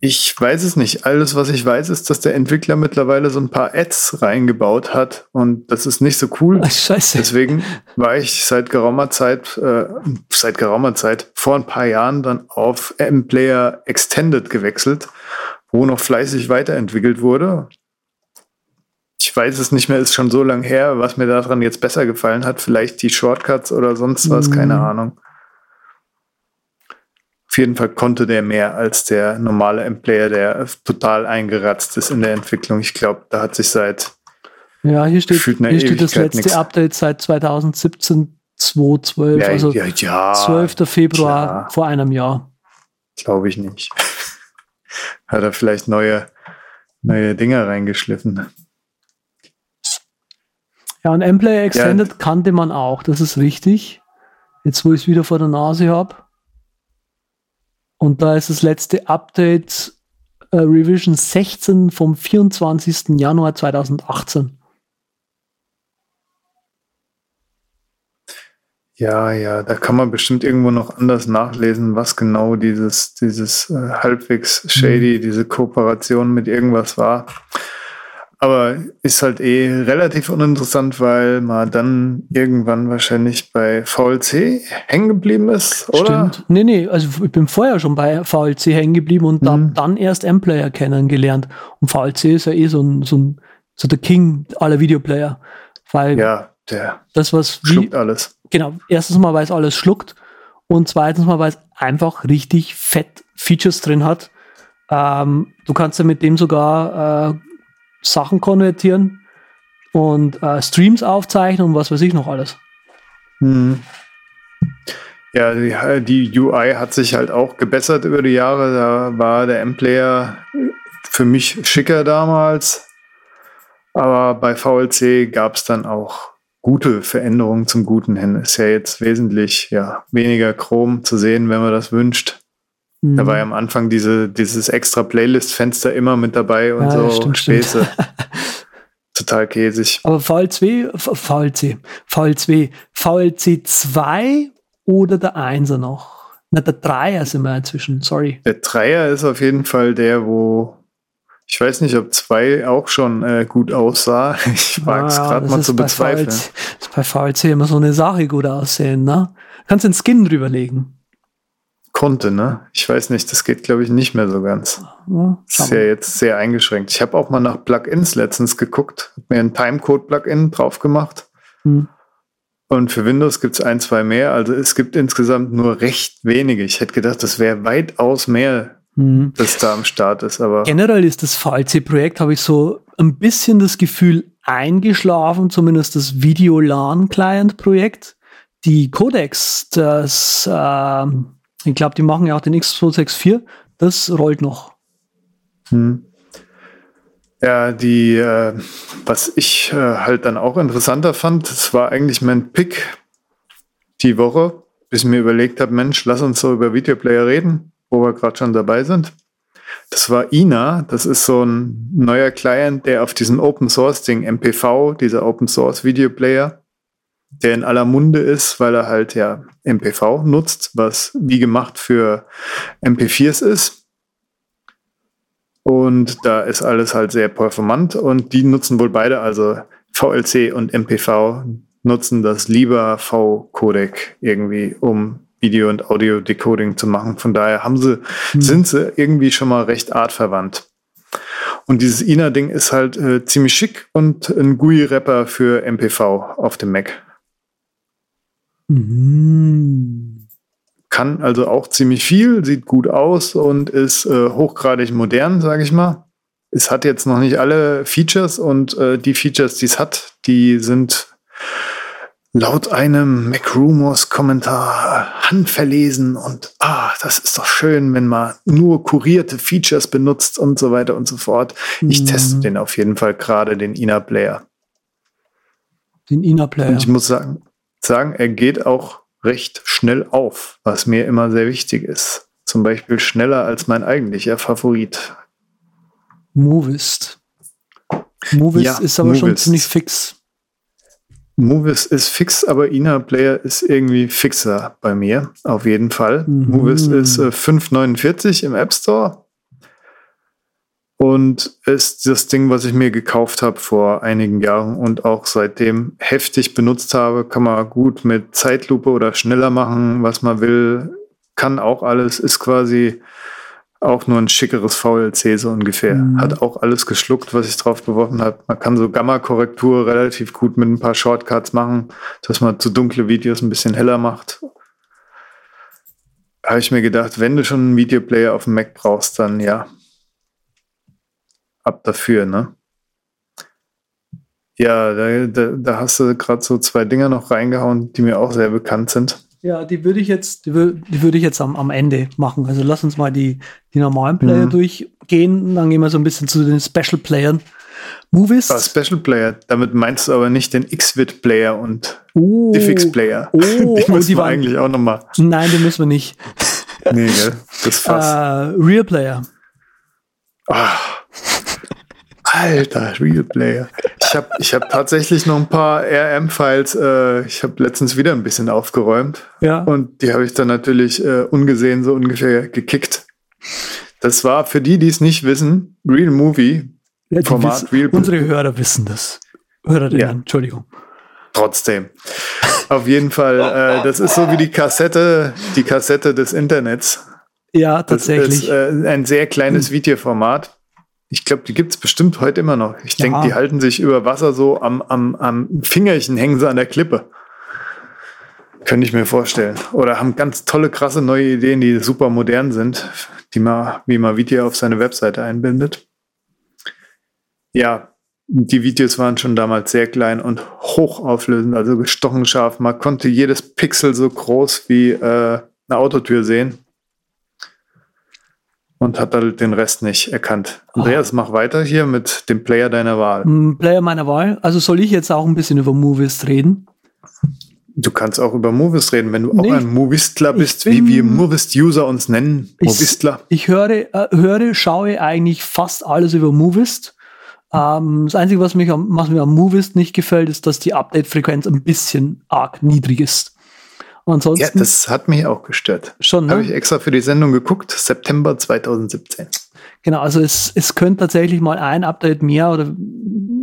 Ich weiß es nicht. Alles, was ich weiß, ist, dass der Entwickler mittlerweile so ein paar Ads reingebaut hat und das ist nicht so cool. Ach, scheiße. Deswegen war ich seit geraumer Zeit, äh, seit geraumer Zeit, vor ein paar Jahren dann auf M-Player Extended gewechselt, wo noch fleißig weiterentwickelt wurde. Ich weiß es nicht mehr, ist schon so lang her, was mir daran jetzt besser gefallen hat. Vielleicht die Shortcuts oder sonst was, keine mhm. Ahnung. Auf jeden Fall konnte der mehr als der normale M-Player, der total eingeratzt ist in der Entwicklung. Ich glaube, da hat sich seit ja, hier steht, hier steht das letzte nix. Update seit 2017, 2.12, ja, also ja, ja, 12. Februar klar. vor einem Jahr. Glaube ich nicht. hat er vielleicht neue, neue Dinger reingeschliffen. Ja, und M-Player Extended ja. kannte man auch, das ist richtig. Jetzt, wo ich es wieder vor der Nase habe. Und da ist das letzte Update äh, Revision 16 vom 24. Januar 2018. Ja, ja, da kann man bestimmt irgendwo noch anders nachlesen, was genau dieses, dieses äh, halbwegs shady, mhm. diese Kooperation mit irgendwas war. Aber ist halt eh relativ uninteressant, weil man dann irgendwann wahrscheinlich bei VLC hängen geblieben ist, oder? Stimmt. Nee, nee, also ich bin vorher schon bei VLC hängen geblieben und mhm. dann, dann erst M-Player kennengelernt. Und VLC ist ja eh so ein, so ein, so der King aller Videoplayer. Weil ja, der das, was wie, schluckt alles. Genau. Erstens mal, weil es alles schluckt. Und zweitens mal, weil es einfach richtig fett Features drin hat. Ähm, du kannst ja mit dem sogar äh, Sachen konvertieren und äh, Streams aufzeichnen und was weiß ich noch alles. Hm. Ja, die, die, UI hat sich halt auch gebessert über die Jahre. Da war der M-Player für mich schicker damals. Aber bei VLC gab es dann auch gute Veränderungen zum Guten hin. Ist ja jetzt wesentlich ja, weniger Chrom zu sehen, wenn man das wünscht. Mhm. Da war ja am Anfang diese, dieses extra Playlist-Fenster immer mit dabei und ja, so stimmt, Späße. Stimmt. Total käsig. Aber VL2, VLC, VL2, VLC 2 oder der 1er noch? Na, der Dreier sind wir inzwischen, sorry. Der Dreier ist auf jeden Fall der, wo ich weiß nicht, ob 2 auch schon äh, gut aussah. Ich mag es ah, gerade mal zu bezweifeln. VLC, ist bei VLC immer so eine Sache gut aussehen, ne? Kannst den Skin drüberlegen konnte, ne? Ich weiß nicht, das geht, glaube ich, nicht mehr so ganz. Ja, ist ja jetzt sehr eingeschränkt. Ich habe auch mal nach Plugins letztens geguckt, habe mir ein Timecode-Plugin drauf gemacht. Hm. Und für Windows gibt es ein, zwei mehr. Also es gibt insgesamt nur recht wenige. Ich hätte gedacht, das wäre weitaus mehr, hm. das da am Start ist. Aber Generell ist das VLC-Projekt, habe ich so ein bisschen das Gefühl, eingeschlafen, zumindest das Video-LAN-Client-Projekt. Die Codecs, das äh, ich glaube, die machen ja auch den X264. Das rollt noch. Hm. Ja, die, äh, was ich äh, halt dann auch interessanter fand, das war eigentlich mein Pick die Woche, bis ich mir überlegt habe, Mensch, lass uns so über Videoplayer reden, wo wir gerade schon dabei sind. Das war Ina, das ist so ein neuer Client, der auf diesem Open Source Ding, MPV, dieser Open Source Videoplayer, der in aller Munde ist, weil er halt ja MPV nutzt, was wie gemacht für MP4s ist. Und da ist alles halt sehr performant und die nutzen wohl beide, also VLC und MPV, nutzen das lieber V-Codec irgendwie, um Video- und Audio-Decoding zu machen. Von daher haben sie, hm. sind sie irgendwie schon mal recht artverwandt. Und dieses INA-Ding ist halt äh, ziemlich schick und ein GUI-Rapper für MPV auf dem Mac. Mhm. Kann also auch ziemlich viel, sieht gut aus und ist äh, hochgradig modern, sage ich mal. Es hat jetzt noch nicht alle Features und äh, die Features, die es hat, die sind laut einem MacRumors-Kommentar handverlesen und ah, das ist doch schön, wenn man nur kurierte Features benutzt und so weiter und so fort. Ich Mhm. teste den auf jeden Fall gerade, den Ina-Player. Den Ina-Player. Und ich muss sagen, sagen, er geht auch recht schnell auf, was mir immer sehr wichtig ist. Zum Beispiel schneller als mein eigentlicher Favorit. Movist. Movist Ja, ist aber schon Movist. ziemlich fix. Movis ist fix, aber Ina Player ist irgendwie fixer bei mir, auf jeden Fall. Mhm. Movis ist äh, 5,49 im App Store und ist das Ding, was ich mir gekauft habe vor einigen Jahren und auch seitdem heftig benutzt habe. Kann man gut mit Zeitlupe oder schneller machen, was man will. Kann auch alles, ist quasi auch nur ein schickeres VLC so ungefähr. Mhm. Hat auch alles geschluckt, was ich drauf beworfen habe. Man kann so Gamma-Korrektur relativ gut mit ein paar Shortcuts machen, dass man zu dunkle Videos ein bisschen heller macht. Habe ich mir gedacht, wenn du schon einen Videoplayer auf dem Mac brauchst, dann ja. Ab dafür, ne? Ja, da, da, da hast du gerade so zwei Dinger noch reingehauen, die mir auch sehr bekannt sind. Ja, die würde ich jetzt, die, wür- die würde ich jetzt am, am Ende machen. Also lass uns mal die, die normalen Player Mhm. durchgehen. Dann gehen wir so ein bisschen zu den Special Playern. Movist. Ah, Special Player, damit meinst du aber nicht den Xvid Player und Oh, Diffix Player. Oh, die oh, müssen die wir eigentlich auch nochmal. Nein, die müssen wir nicht. Nee, gell? Das Äh, Fass. Real Player. Ah. Alter, Real Player. Ich habe ich hab tatsächlich noch ein paar RM-Files. Äh, ich habe letztens wieder ein bisschen aufgeräumt. Ja. Und die habe ich dann natürlich äh, ungesehen so ungefähr gekickt. Das war für die, die es nicht wissen, Real Movie. ja Format wissen, Real- unsere Hörer wissen das. Hörerinnen, Ja. Entschuldigung. Trotzdem. Auf jeden Fall, äh, das ist so wie die Kassette, die Kassette des Internets. Ja, Das tatsächlich. ist äh, ein sehr kleines Videoformat. Ich glaube, die gibt es bestimmt heute immer noch. Ich denke, Ja. die halten sich über Wasser so am, am, am Fingerchen, hängen sie an der Klippe. Könnte ich mir vorstellen. Oder haben ganz tolle, krasse neue Ideen, die super modern sind, die man, wie man Video auf seine Webseite einbindet. Ja, die Videos waren schon damals sehr klein und hochauflösend, also gestochen scharf. Man konnte jedes Pixel so groß wie äh, eine Autotür sehen und hat halt den Rest nicht erkannt. Andreas, mach weiter hier mit dem Player deiner Wahl. Mm, Player meiner Wahl. Also soll ich jetzt auch ein bisschen über Movist reden? Du kannst auch über Movies reden, wenn du Nee, auch ein Movistler ich bist, bin- wie wir Movist-User uns nennen. Ich- Movistler. Ich höre, äh, höre, schaue eigentlich fast alles über Movist. Ähm, das Einzige, was, mich am, was mir am Movist nicht gefällt, ist, dass die Update-Frequenz ein bisschen arg niedrig ist. Ja, Ansonsten das hat mich auch gestört. schon, Habe ich ne? extra für die Sendung geguckt, September 2017. Genau, also es, es könnte tatsächlich mal ein Update mehr oder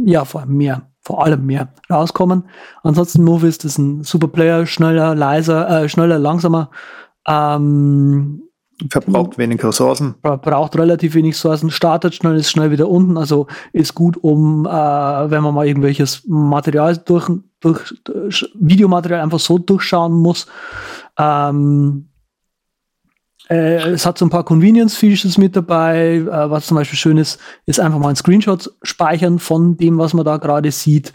ja, vor allem mehr, vor allem mehr rauskommen. Ansonsten Movist ist ein super Player, schneller, leiser, äh, schneller, langsamer. Ähm, Verbraucht wenig Ressourcen. bra- braucht relativ wenig Sourcen, startet schnell, ist schnell wieder unten, also ist gut, um, äh, wenn man mal irgendwelches Material durch, durch, durch Videomaterial einfach so durchschauen muss. Ähm, äh, es hat so ein paar Convenience-Features mit dabei, äh, was zum Beispiel schön ist, ist einfach mal ein Screenshot speichern von dem, was man da gerade sieht.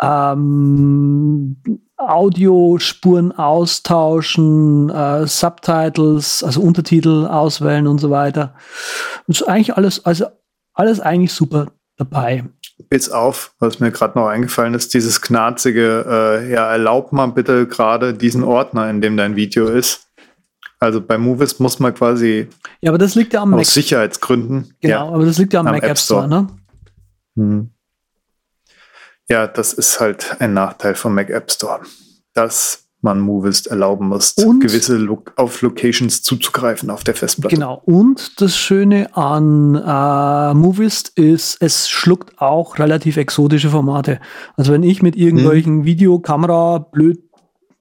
Ähm, Audiospuren austauschen, äh, Subtitles, also Untertitel auswählen und so weiter. Das ist eigentlich alles, also alles eigentlich super dabei. Bis auf, was mir gerade noch eingefallen ist, dieses knarzige, äh, ja, erlaub mal bitte gerade diesen Ordner, in dem dein Video ist. Also bei Movies muss man quasi Ja, aber das liegt ja am Mac. aus Sicherheitsgründen. Genau, Ja. aber das liegt ja am, am Mac App App Store, Store. ne? Hm. Ja, das ist halt ein Nachteil vom Mac App Store, dass man Movist erlauben muss, Und- gewisse Lo auf Locations zuzugreifen auf der Festplatte. Genau. Und das Schöne an äh, Movist ist, es schluckt auch relativ exotische Formate. Also wenn ich mit irgendwelchen Mhm. Videokamera, blöd,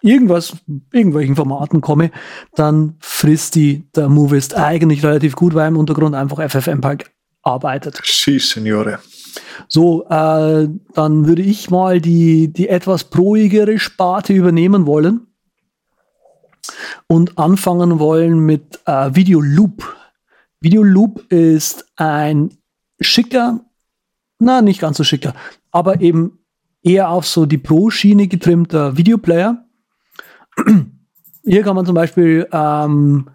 irgendwas, irgendwelchen Formaten komme, dann frisst die der Movist eigentlich relativ gut, weil im Untergrund einfach FFmpeg arbeitet. Si, Signore. So, äh, dann würde ich mal die, die etwas proigere Sparte übernehmen wollen und anfangen wollen mit äh, Video Loop. Video Loop ist ein schicker, na, nicht ganz so schicker, aber eben eher auf so die Pro-Schiene getrimmter Videoplayer. Hier kann man zum Beispiel ähm,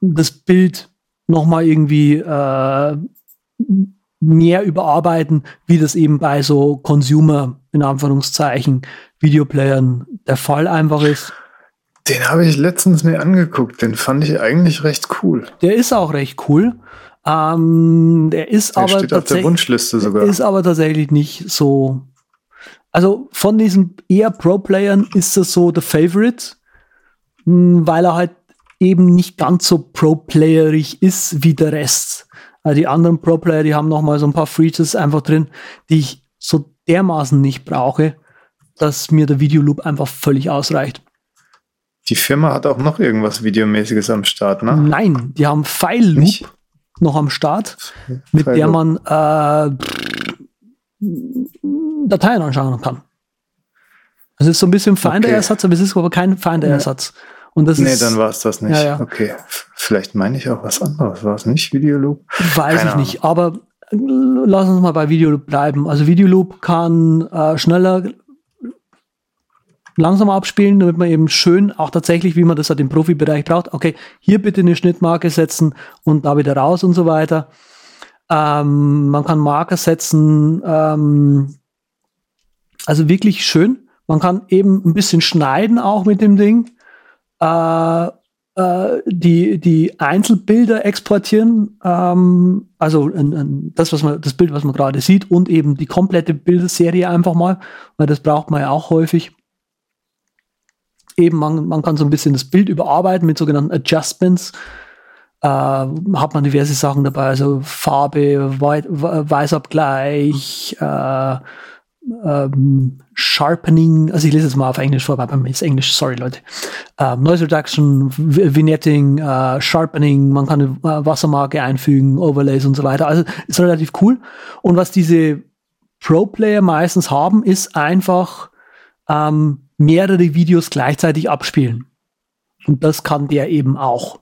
das Bild nochmal irgendwie äh, mehr überarbeiten, wie das eben bei so Consumer, in Anführungszeichen, Videoplayern der Fall einfach ist. Den habe ich letztens mir angeguckt. Den fand ich eigentlich recht cool. Der ist auch recht cool. Ähm, der ist Der aber steht auf der tatsächlich- Wunschliste sogar. Ist aber tatsächlich nicht so. Also von diesen eher Pro-Playern ist das so der Favorite, mh, weil er halt eben nicht ganz so Pro-Playerig ist wie der Rest. Also die anderen Pro-Player, die haben noch mal so ein paar Features einfach drin, die ich so dermaßen nicht brauche, dass mir der Videoloop einfach völlig ausreicht. Die Firma hat auch noch irgendwas Videomäßiges am Start, ne? Nein, die haben File Loop Nicht? noch am Start, mit File der man äh, Dateien anschauen kann. Es ist so ein bisschen Finder-Ersatz, aber es ist aber kein Finder-Ersatz. Und das Nee, ist, dann war es das nicht. Ja, ja. Okay. Vielleicht meine ich auch was anderes. War es nicht Videoloop? weiß keine ich nicht, aber äh, lass uns mal bei Videoloop bleiben. Also Videoloop kann äh, schneller, langsamer abspielen, damit man eben schön, auch tatsächlich, wie man das halt im Profibereich braucht, okay, hier bitte eine Schnittmarke setzen und da wieder raus und so weiter. Ähm, man kann Marker setzen, ähm, also wirklich schön. Man kann eben ein bisschen schneiden auch mit dem Ding. Äh, äh, die, die Einzelbilder exportieren, ähm, also ein, ein, das, was man, das Bild, was man gerade sieht, und eben die komplette Bilderserie einfach mal, weil das braucht man ja auch häufig. Eben, man, man kann so ein bisschen das Bild überarbeiten mit sogenannten Adjustments. Äh, hat man diverse Sachen dabei, also Farbe, Wei Weißabgleich, äh, ähm, Sharpening, also ich lese es mal auf Englisch vor, mir ist Englisch, sorry Leute. Ähm, Noise Reduction, Vi- Vignetting, äh, Sharpening, man kann eine äh, Wassermarke einfügen, Overlays und so weiter. Also ist relativ cool. Und was diese Pro-Player meistens haben, ist einfach ähm, mehrere Videos gleichzeitig abspielen. Und das kann der eben auch.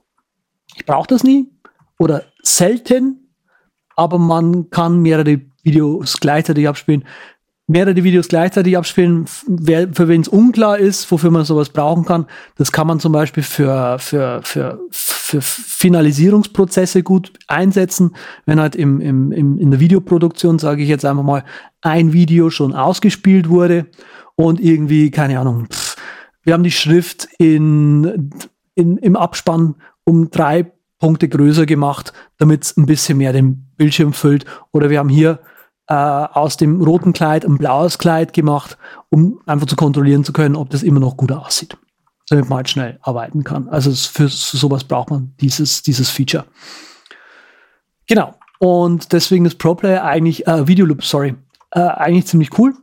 Ich brauche das nie oder selten, aber man kann mehrere Videos gleichzeitig abspielen mehrere Videos gleichzeitig abspielen, wer, für wen es unklar ist, wofür man sowas brauchen kann. Das kann man zum Beispiel für, für, für, für Finalisierungsprozesse gut einsetzen. Wenn halt im, im, im, in der Videoproduktion, sage ich jetzt einfach mal, ein Video schon ausgespielt wurde und irgendwie, keine Ahnung, pff, wir haben die Schrift in, in, im Abspann um drei Punkte größer gemacht, damit es ein bisschen mehr den Bildschirm füllt. Oder wir haben hier äh, aus dem roten Kleid ein blaues Kleid gemacht, um einfach zu kontrollieren zu können, ob das immer noch gut aussieht. Damit man halt schnell arbeiten kann. Also für sowas braucht man dieses, dieses Feature. Genau. Und deswegen ist ProPlayer eigentlich, äh, Videoloop, sorry, äh, eigentlich ziemlich cool.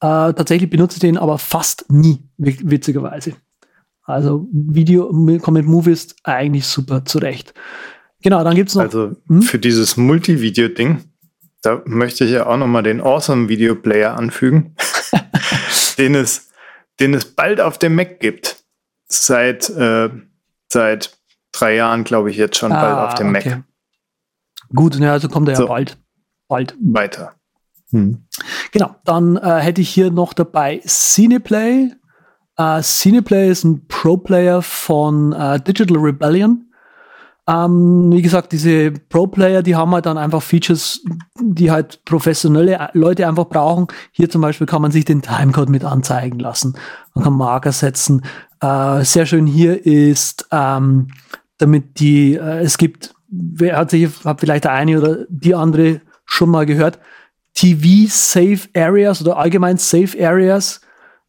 Äh, tatsächlich benutze ich den aber fast nie, wi- witzigerweise. Also Video kommt mit Movies eigentlich super zurecht. Genau, dann gibt's noch. Also Hm? für dieses Multivideo-Ding, da möchte ich ja auch nochmal den Awesome Video Player anfügen, den, es, den es bald auf dem Mac gibt. Seit, äh, seit drei Jahren, glaube ich, jetzt schon bald auf dem Mac. Ah, okay. Gut, ne, also kommt er ja So. bald. Bald. Weiter. Hm. Genau, dann äh, hätte ich hier noch dabei Cineplay. Äh, Cineplay ist ein Pro-Player von äh, Digital Rebellion. Ähm, wie gesagt, diese Pro-Player, die haben halt dann einfach Features, die halt professionelle Leute einfach brauchen. Hier zum Beispiel kann man sich den Timecode mit anzeigen lassen. Man kann Marker setzen. Äh, sehr schön hier ist, ähm, damit die, äh, es gibt, wer hat sich, hat vielleicht der eine oder die andere schon mal gehört, TV Safe Areas oder allgemein Safe Areas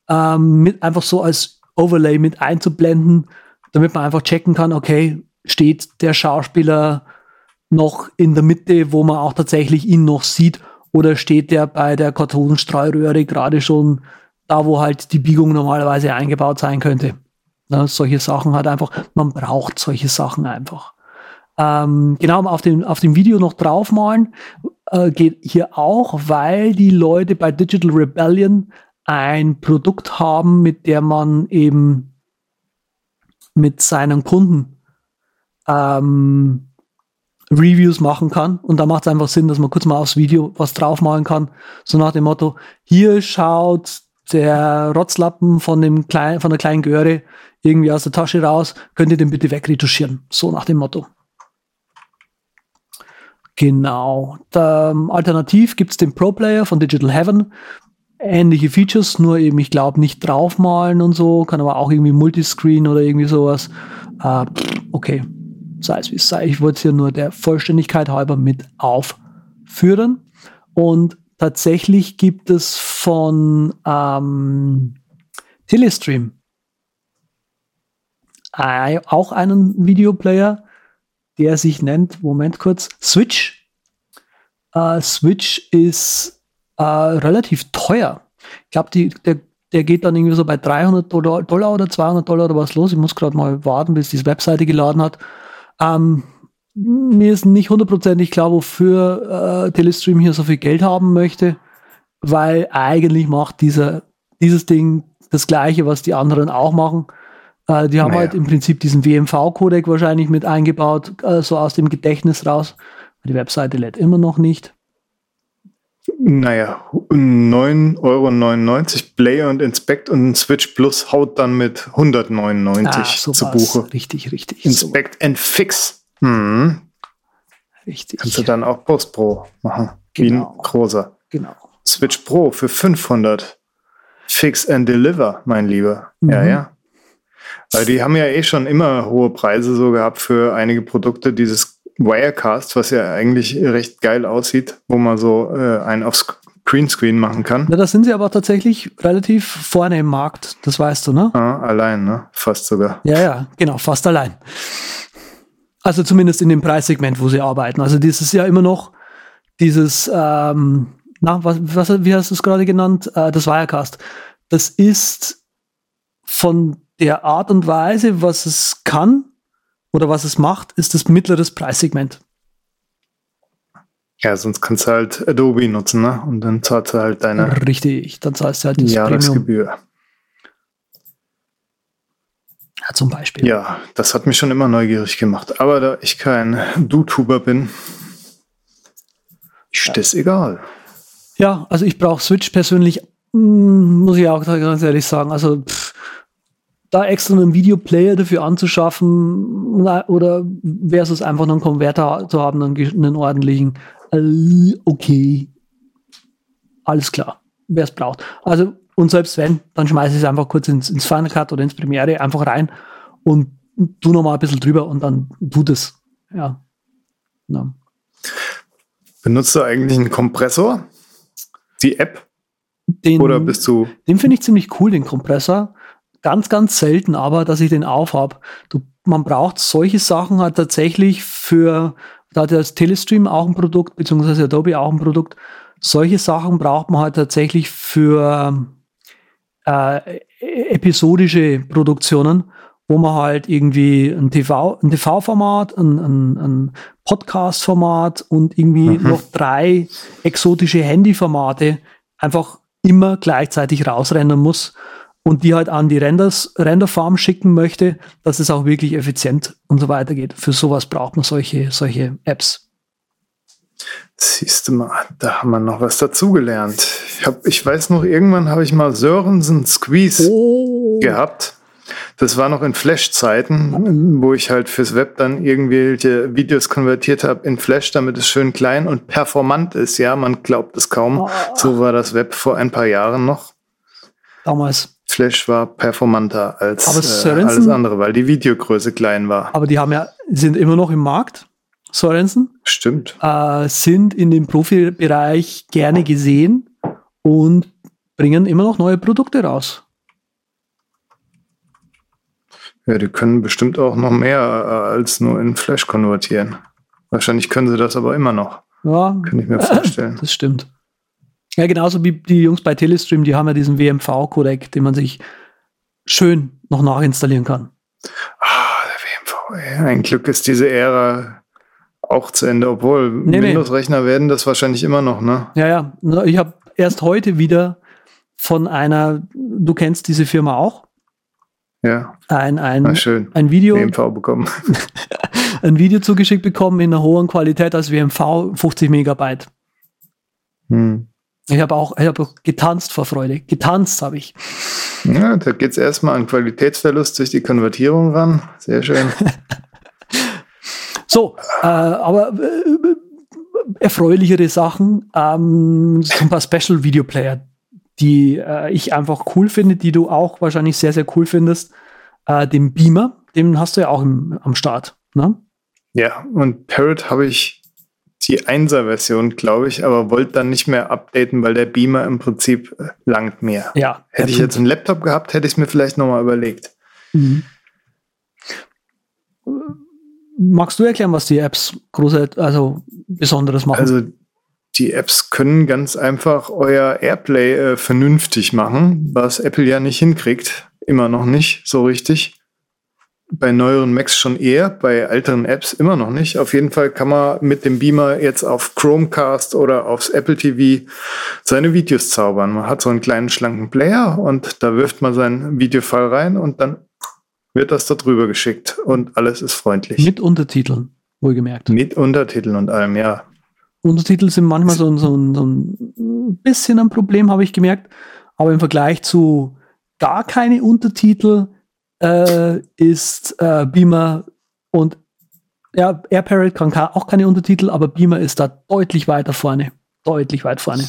ähm, mit einfach so als Overlay mit einzublenden, damit man einfach checken kann, okay, steht der Schauspieler noch in der Mitte, wo man auch tatsächlich ihn noch sieht, oder steht der bei der Kartonenstrahlröhre gerade schon da, wo halt die Biegung normalerweise eingebaut sein könnte. Ja, solche Sachen halt einfach, man braucht solche Sachen einfach. ähm, genau auf dem, auf dem Video noch draufmalen. Äh, geht hier auch, weil die Leute bei Digital Rebellion ein Produkt haben, mit der man eben mit seinen Kunden ähm, Reviews machen kann. Und da macht es einfach Sinn, dass man kurz mal aufs Video was draufmalen kann. So nach dem Motto, hier schaut der Rotzlappen von dem kleinen, von der kleinen Göre irgendwie aus der Tasche raus, könnt ihr den bitte wegretuschieren. So nach dem Motto. Genau. Da, ähm, alternativ gibt es den Pro Player von Digital Heaven. Ähnliche Features, nur eben, ich glaube, nicht draufmalen und so, kann aber auch irgendwie Multiscreen oder irgendwie sowas. Äh, okay, sei es wie es sei. Ich wollte es hier nur der Vollständigkeit halber mit aufführen. Und tatsächlich gibt es von ähm, Telestream äh, auch einen Videoplayer, der sich nennt, Moment kurz, Switch. Äh, Switch ist äh, relativ teuer. Ich glaube, der, der geht dann irgendwie so bei 300 Dollar oder 200 Dollar oder was los. Ich muss gerade mal warten, bis die Webseite geladen hat. Ähm, mir ist nicht hundertprozentig klar, wofür äh, Telestream hier so viel Geld haben möchte, weil eigentlich macht dieser, dieses Ding das gleiche, was die anderen auch machen. Äh, die haben naja. halt im Prinzip diesen WMV-Codec wahrscheinlich mit eingebaut, äh, so aus dem Gedächtnis raus. Die Webseite lädt immer noch nicht. Naja, 9,99 Euro Play und Inspect und Switch Plus haut dann mit 199 ah, zu Buche. Richtig, richtig. Inspect so. and Fix. Hm. Richtig. Kannst du dann auch Post Pro machen. Genau. Wie ein genau. großer. Genau. Switch Pro für 500. Fix and Deliver, mein Lieber. Mhm. Ja, ja. Weil die haben ja eh schon immer hohe Preise so gehabt für einige Produkte. Dieses Wirecast, was ja eigentlich recht geil aussieht, wo man so äh, einen aufs Greenscreen machen kann. Ja, da sind sie aber tatsächlich relativ vorne im Markt, das weißt du, ne? Ah, allein, ne? Fast sogar. Ja, ja, genau, fast allein. Also zumindest in dem Preissegment, wo sie arbeiten. Also das ist ja immer noch dieses, ähm, na, was, was, wie hast du es gerade genannt? Äh, das Wirecast. Das ist von der Art und Weise, was es kann oder was es macht, ist das mittleres Preissegment. Ja, sonst kannst du halt Adobe nutzen, ne? Und dann zahlst du halt deine Richtig, dann zahlst du halt das Jahresgebühr. Premium. Ja, zum Beispiel. Ja, das hat mich schon immer neugierig gemacht. Aber da ich kein YouTuber bin, ist ja. das egal. Ja, also ich brauche Switch persönlich, mm, muss ich auch ganz ehrlich sagen. Also pff, da extra einen Videoplayer dafür anzuschaffen oder versus einfach einen Konverter zu haben, einen, einen ordentlichen, äh, okay, alles klar, wer es braucht. Also, und selbst wenn, dann schmeiße ich es einfach kurz ins, ins Final Cut oder ins Premiere einfach rein und tu nochmal ein bisschen drüber und dann tut es. Ja. ja. Benutzt du eigentlich einen Kompressor? Die App? Den, Oder bist du. Den finde ich ziemlich cool, den Kompressor ganz, ganz selten aber, dass ich den aufhab. Du, man braucht solche Sachen halt tatsächlich für, da hat das Telestream auch ein Produkt, beziehungsweise Adobe auch ein Produkt. Solche Sachen braucht man halt tatsächlich für äh, episodische Produktionen, wo man halt irgendwie ein TV, ein TV-Format, ein, ein, ein Podcast-Format und irgendwie mhm. noch drei exotische Handy-Formate einfach immer gleichzeitig rausrennen muss und die halt an die Renders, Renderfarm schicken möchte, dass es auch wirklich effizient und so weiter geht. Für sowas braucht man solche, solche Apps. Siehst du mal, da haben wir noch was dazugelernt. Ich, hab, ich weiß noch, irgendwann habe ich mal Sörensen Squeeze oh. gehabt. Das war noch in Flash-Zeiten, wo ich halt fürs Web dann irgendwelche Videos konvertiert habe in Flash, damit es schön klein und performant ist. Ja, man glaubt es kaum. Oh. So war das Web vor ein paar Jahren noch. Damals. Flash war performanter als äh, alles andere, weil die Videogröße klein war. Aber die haben ja, sind immer noch im Markt, Sorensen. Stimmt. Äh, sind in dem Profibereich gerne gesehen und bringen immer noch neue Produkte raus. Ja, die können bestimmt auch noch mehr äh, als nur in Flash konvertieren. Wahrscheinlich können sie das aber immer noch. Ja. Kann ich mir vorstellen. Das stimmt. Ja, genauso wie die Jungs bei Telestream, die haben ja diesen WMV-Codec, den man sich schön noch nachinstallieren kann. Ah, der WMV. Ein Glück ist diese Ära auch zu Ende, obwohl Nee, nee. Windows-Rechner werden das wahrscheinlich immer noch, ne? Ja, ja. Ich habe erst heute wieder von einer, du kennst diese Firma auch, Ja, ein, ein, na schön. ein Video, EMV bekommen. ein Video zugeschickt bekommen in einer hohen Qualität als WMV, 50 Megabyte. Hm. Ich habe auch, ich habe auch getanzt vor Freude. Getanzt habe ich. Ja, da geht's erstmal an Qualitätsverlust durch die Konvertierung ran. Sehr schön. So, äh, aber äh, erfreulichere Sachen, ähm, so ein paar Special Video Player, die äh, ich einfach cool finde, die du auch wahrscheinlich sehr, sehr cool findest. Äh, den Beamer, den hast du ja auch im, am Start. Ne? ja, und Parrot habe ich die 1er-Version, glaube ich, aber wollte dann nicht mehr updaten, weil der Beamer im Prinzip äh, langt mehr. Ja. Hätte ich jetzt einen Laptop gehabt, hätte ich es mir vielleicht nochmal überlegt. Mhm. Magst du erklären, was die Apps groß, also Besonderes machen? Also die Apps können ganz einfach euer Airplay äh, vernünftig machen, was Apple ja nicht hinkriegt. Immer noch nicht so richtig. Bei neueren Macs schon eher, bei älteren Apps immer noch nicht. Auf jeden Fall kann man mit dem Beamer jetzt auf Chromecast oder aufs Apple TV seine Videos zaubern. Man hat so einen kleinen schlanken Player und da wirft man seinen Videofile rein und dann wird das da drüber geschickt und alles ist freundlich. Mit Untertiteln, wohlgemerkt. Mit Untertiteln und allem, ja. Untertitel sind manchmal so, so, so ein bisschen ein Problem, habe ich gemerkt. Aber im Vergleich zu gar keine Untertitel äh, ist äh, Beamer und ja, AirParrot kann ka- auch keine Untertitel, aber Beamer ist da deutlich weiter vorne. Deutlich weit vorne.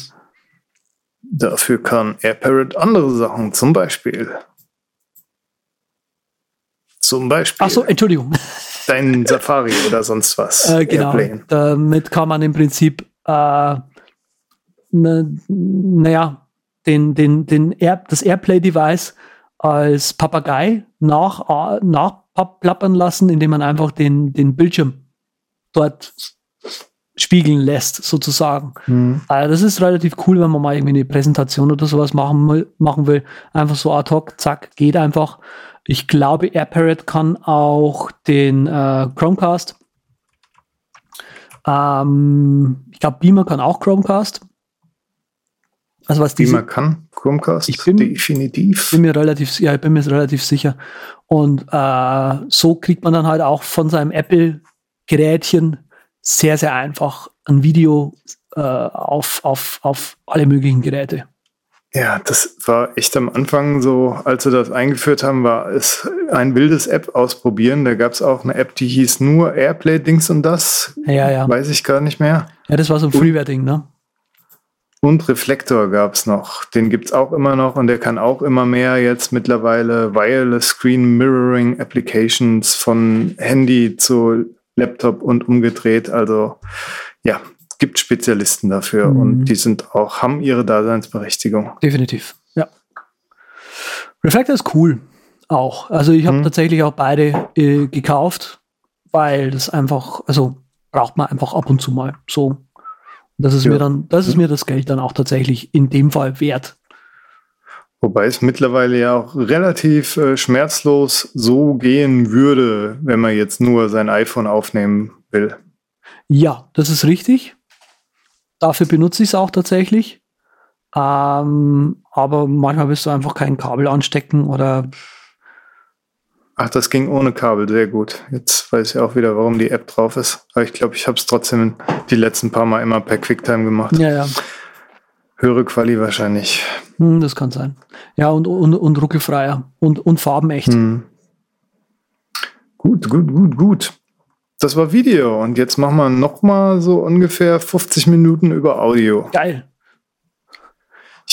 Dafür kann AirParrot andere Sachen, zum Beispiel. Zum Beispiel Ach so, Entschuldigung. dein Safari oder sonst was. Äh, genau. Airplane. Damit kann man im Prinzip, äh, ne, naja, den, den, den Air, das Airplay-Device als Papagei nach, nachplappern lassen, indem man einfach den, den Bildschirm dort spiegeln lässt, sozusagen. Hm. Also das ist relativ cool, wenn man mal irgendwie eine Präsentation oder sowas machen will, machen will. Einfach so ad hoc, zack, geht einfach. Ich glaube, AirParrot kann auch den äh, Chromecast. Ähm, ich glaube, Beamer kann auch Chromecast. Also was Wie diese, man kann, Chromecast, Ich bin- definitiv. bin mir relativ, ja, ich bin mir relativ sicher. Und äh, so kriegt man dann halt auch von seinem Apple-Gerätchen sehr, sehr einfach ein Video äh, auf, auf, auf alle möglichen Geräte. Ja, das war echt am Anfang so, als sie das eingeführt haben, war es ein wildes App ausprobieren. Da gab es auch eine App, die hieß nur Airplay Dings und das. Ja, ja. Weiß ich gar nicht mehr. Ja, das war so ein Freeware-Ding, ne? Und Reflektor gab es noch. Den gibt's auch immer noch und der kann auch immer mehr jetzt mittlerweile Wireless Screen Mirroring Applications von Handy zu Laptop und umgedreht. Also ja, es gibt Spezialisten dafür Mhm. und die sind auch, haben ihre Daseinsberechtigung. Definitiv, ja. Reflector ist cool auch. Also ich habe Mhm. tatsächlich auch beide äh, gekauft, weil das einfach, also braucht man einfach ab und zu mal so. Das ist Ja. mir dann, das ist mir das Geld dann auch tatsächlich in dem Fall wert. Wobei es mittlerweile ja auch relativ äh, schmerzlos so gehen würde, wenn man jetzt nur sein iPhone aufnehmen will. Ja, das ist richtig. Dafür benutze ich es auch tatsächlich. Ähm, aber manchmal willst du einfach kein Kabel anstecken oder Ach, das ging ohne Kabel, sehr gut. Jetzt weiß ich auch wieder, warum die App drauf ist. Aber ich glaube, ich habe es trotzdem die letzten paar Mal immer per QuickTime gemacht. ja, ja. Höhere Quali wahrscheinlich. Hm, das kann sein. Ja, und, und, und ruckelfreier und, und farbenecht. Hm. Gut, gut, gut, gut. Das war Video und jetzt machen wir noch mal so ungefähr 50 Minuten über Audio. Geil.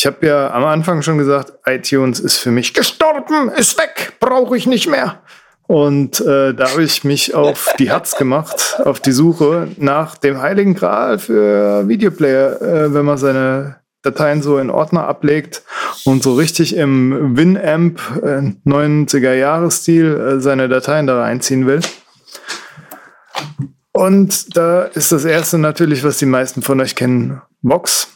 Ich habe ja am Anfang schon gesagt, iTunes ist für mich gestorben, ist weg, brauche ich nicht mehr. Und äh, da habe ich mich auf die Hatz gemacht, auf die Suche nach dem heiligen Gral für Videoplayer, äh, wenn man seine Dateien so in Ordner ablegt und so richtig im Winamp äh, 90er Jahresstil äh, seine Dateien da reinziehen will. Und da ist das erste natürlich, was die meisten von euch kennen, Vox.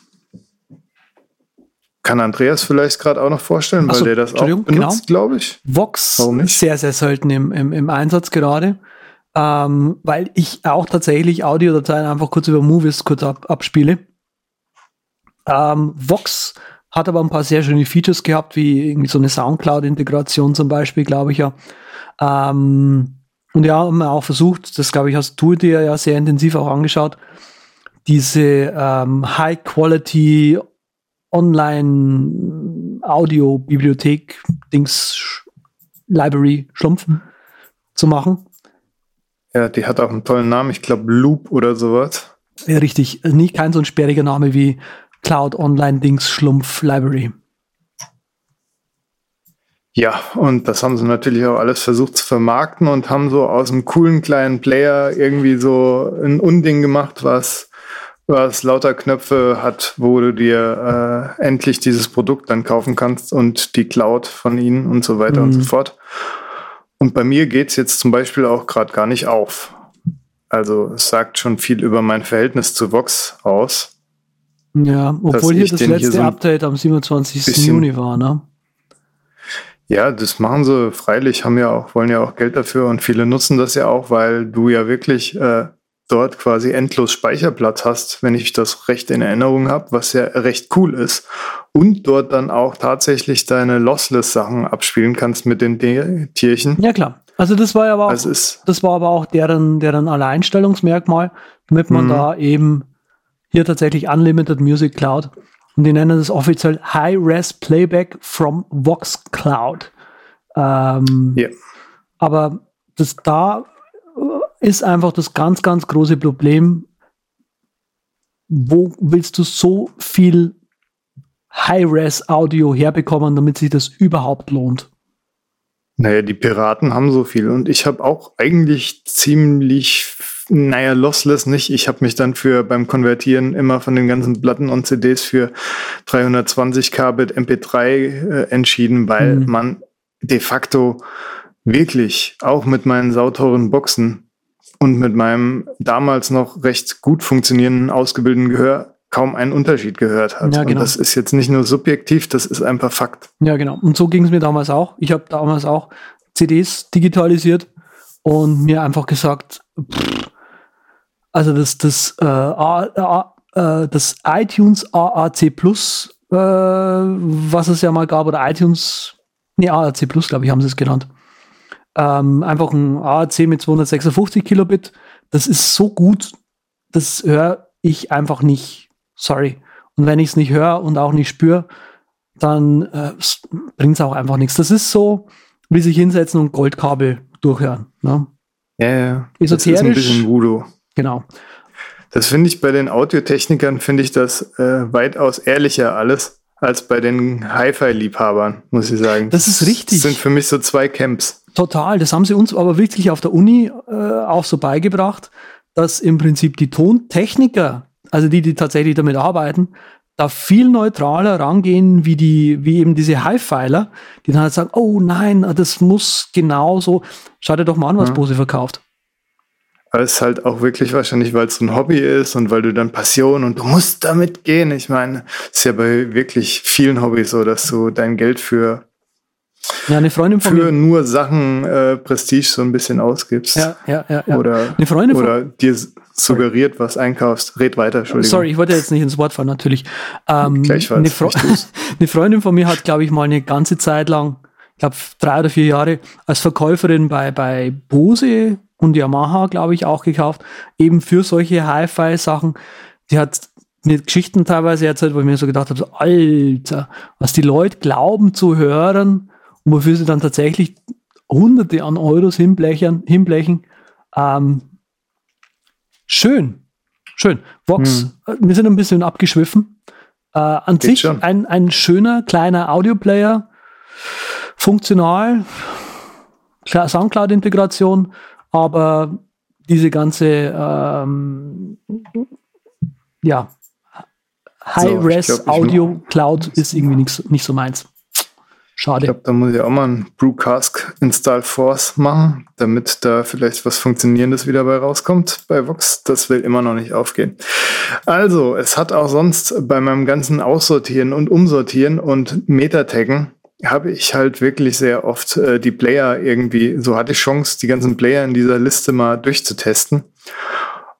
Kann Andreas vielleicht gerade auch noch vorstellen, Ach weil der das auch Entschuldigung, benutzt, glaube ich. Vox sehr, sehr selten im, im, im Einsatz gerade. ähm, weil ich auch tatsächlich Audiodateien einfach kurz über Movies kurz ab, abspiele. Ähm, Vox hat aber ein paar sehr schöne Features gehabt, wie irgendwie so eine Soundcloud-Integration zum Beispiel, glaube ich ja. Ähm, und ja, haben wir auch versucht, das glaube ich, hast du dir ja sehr intensiv auch angeschaut, diese ähm, High-Quality Online-Audio-Bibliothek, Dings, Library, Schlumpf zu machen. Ja, die hat auch einen tollen Namen, ich glaube Loop oder sowas. Ja, richtig. Nicht kein so ein sperriger Name wie Cloud Online Dings Schlumpf Library. Ja, und das haben sie natürlich auch alles versucht zu vermarkten und haben so aus einem coolen kleinen Player irgendwie so ein Unding gemacht, was, was lauter Knöpfe hat, wo du dir äh, endlich dieses Produkt dann kaufen kannst und die Cloud von ihnen und so weiter mhm. und so mhm. fort. Und bei mir geht es jetzt zum Beispiel auch gerade gar nicht auf. Also es sagt schon viel über mein Verhältnis zu Vox aus. Ja, obwohl hier das letzte hier so Update am 27. Juni war, ne? Ja, das machen sie freilich, haben ja auch, wollen ja auch Geld dafür und viele nutzen das ja auch, weil du ja wirklich äh, dort quasi endlos Speicherplatz hast, wenn ich das recht in Erinnerung habe, was ja recht cool ist. Und dort dann auch tatsächlich deine Lossless-Sachen abspielen kannst mit den De Tierchen. Ja, klar. Also das war ja aber auch, also das war aber auch deren, deren Alleinstellungsmerkmal, damit man mhm. da eben hier tatsächlich Unlimited Music Cloud. Und die nennen das offiziell High-Res Playback from Vox Cloud. Ähm, yeah. Aber das da ist einfach das ganz, ganz große Problem. Wo willst du so viel High-Res Audio herbekommen, damit sich das überhaupt lohnt? Naja, die Piraten haben so viel und ich habe auch eigentlich ziemlich naja, lossless nicht. Ich habe mich dann für beim Konvertieren immer von den ganzen Platten und CDs für 320 Kbit MP3 äh, entschieden, weil mhm. man de facto wirklich auch mit meinen sauteuren Boxen und mit meinem damals noch recht gut funktionierenden ausgebildeten Gehör kaum einen Unterschied gehört hat. Ja, genau. Und das ist jetzt nicht nur subjektiv, das ist einfach Fakt. Ja, genau. Und so ging es mir damals auch. Ich habe damals auch CDs digitalisiert und mir einfach gesagt, pff, also das, das, äh, A, äh, das iTunes AAC Plus, äh, was es ja mal gab, oder iTunes, nee, AAC Plus, glaube ich, haben sie es genannt. Ähm, einfach ein AAC mit 256 Kilobit. Das ist so gut, das höre ich einfach nicht. Sorry. Und wenn ich es nicht höre und auch nicht spüre, dann äh, bringt es auch einfach nichts. Das ist so, wie sich hinsetzen und Goldkabel durchhören. Ne? Ja, ja. Esoterisch. Das ist ein bisschen Voodoo. Genau. Das finde ich bei den Audiotechnikern, finde ich das äh, weitaus ehrlicher alles als bei den Hi-Fi-Liebhabern, muss ich sagen. Das ist richtig. Das sind für mich so zwei Camps. Total. Das haben sie uns aber wirklich auf der Uni äh, auch so beigebracht, dass im Prinzip die Tontechniker, also die, die tatsächlich damit arbeiten, da viel neutraler rangehen wie die, wie eben diese High-Filer, die dann halt sagen, oh nein, das muss genauso. Schau dir doch mal an, was ja. Bose verkauft. Aber es ist halt auch wirklich wahrscheinlich, weil es so ein Hobby ist und weil du dann Passion und du musst damit gehen. Ich meine, es ist ja bei wirklich vielen Hobbys so, dass du dein Geld für ja, eine Freundin von für mir. nur Sachen äh, Prestige so ein bisschen ausgibst. Ja, ja, ja. ja. Oder, eine Freundin oder dir suggeriert, Sorry. was einkaufst. Red weiter, Entschuldigung. Sorry, ich wollte jetzt nicht ins Wort fallen, natürlich. Ähm, Gleichfalls. Eine, Fre eine Freundin von mir hat, glaube ich, mal eine ganze Zeit lang, ich glaube drei oder vier Jahre, als Verkäuferin bei, bei Bose und Yamaha, glaube ich, auch gekauft, eben für solche Hi-Fi-Sachen. Die hat mir Geschichten teilweise erzählt, wo ich mir so gedacht habe, so, Alter, was die Leute glauben zu hören wofür sie dann tatsächlich Hunderte an Euros hinblechen. hinblechen. Ähm, schön, schön. Vox, hm. wir sind ein bisschen abgeschwiffen. Äh, an Geht sich ein, ein schöner kleiner Audioplayer, funktional, Soundcloud-Integration, aber diese ganze ähm, ja, High-Res so, Audio Cloud ist irgendwie nicht, nicht so meins. Schade. Ich glaube, da muss ich auch mal ein Brewcask Install Force machen, damit da vielleicht was Funktionierendes wieder bei rauskommt bei Vox. Das will immer noch nicht aufgehen. Also, es hat auch sonst bei meinem ganzen Aussortieren und Umsortieren und Metataggen habe ich halt wirklich sehr oft äh, die Player irgendwie, so hatte ich Chance, die ganzen Player in dieser Liste mal durchzutesten.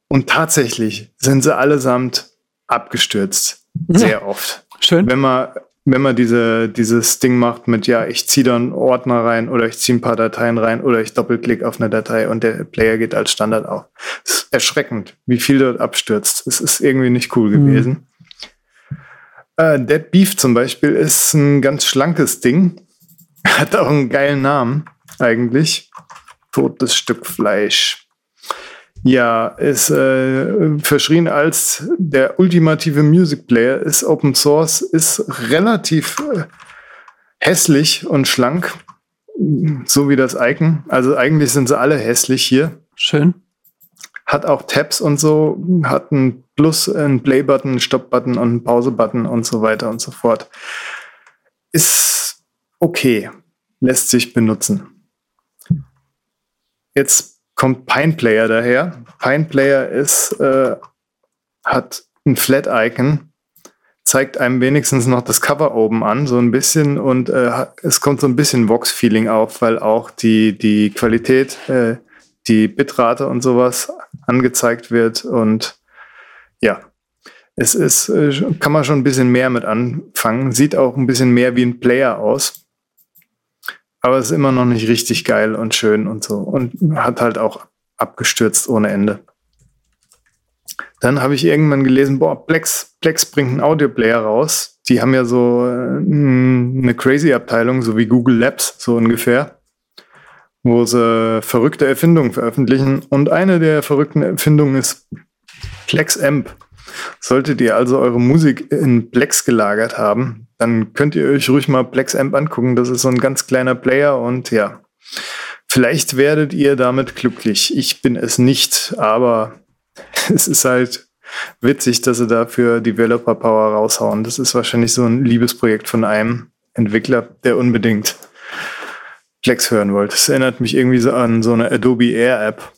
Und tatsächlich sind sie allesamt abgestürzt. Sehr ja. oft. Schön. Wenn man, wenn man diese, dieses Ding macht mit, ja, ich ziehe da einen Ordner rein oder ich ziehe ein paar Dateien rein oder ich doppelklick auf eine Datei und der Player geht als Standard auf. Es ist erschreckend, wie viel dort abstürzt. Es ist irgendwie nicht cool mhm. gewesen. Äh, Dead Beef zum Beispiel ist ein ganz schlankes Ding. Hat auch einen geilen Namen, eigentlich. Totes Stück Fleisch. Ja, ist äh, verschrien als der ultimative Music Player, ist Open Source, ist relativ äh, hässlich und schlank, so wie das Icon. Also eigentlich sind sie alle hässlich hier. Schön hat auch Tabs und so, hat ein Plus, ein Play-Button, einen Stop-Button und einen Pause-Button und so weiter und so fort. Ist okay, lässt sich benutzen. Jetzt kommt Pine Player daher. Pine Player ist, äh, hat ein Flat-Icon, zeigt einem wenigstens noch das Cover oben an, so ein bisschen, und äh, es kommt so ein bisschen Vox-Feeling auf, weil auch die, die Qualität äh, die Bitrate und sowas angezeigt wird. Und ja, es ist, äh, kann man schon ein bisschen mehr mit anfangen. Sieht auch ein bisschen mehr wie ein Player aus. Aber es ist immer noch nicht richtig geil und schön und so. Und hat halt auch abgestürzt ohne Ende. Dann habe ich irgendwann gelesen, boah, Plex, Plex bringt einen Audioplayer raus. Die haben ja so äh, eine crazy Abteilung, so wie Google Labs, so ungefähr wo sie verrückte Erfindungen veröffentlichen. Und eine der verrückten Erfindungen ist Plex Amp. Solltet ihr also eure Musik in Plex gelagert haben, dann könnt ihr euch ruhig mal Plex Amp angucken. Das ist so ein ganz kleiner Player und ja, vielleicht werdet ihr damit glücklich. Ich bin es nicht, aber es ist halt witzig, dass sie dafür Developer Power raushauen. Das ist wahrscheinlich so ein Liebesprojekt von einem Entwickler, der unbedingt Plex hören wollt. Das erinnert mich irgendwie so an so eine Adobe Air App.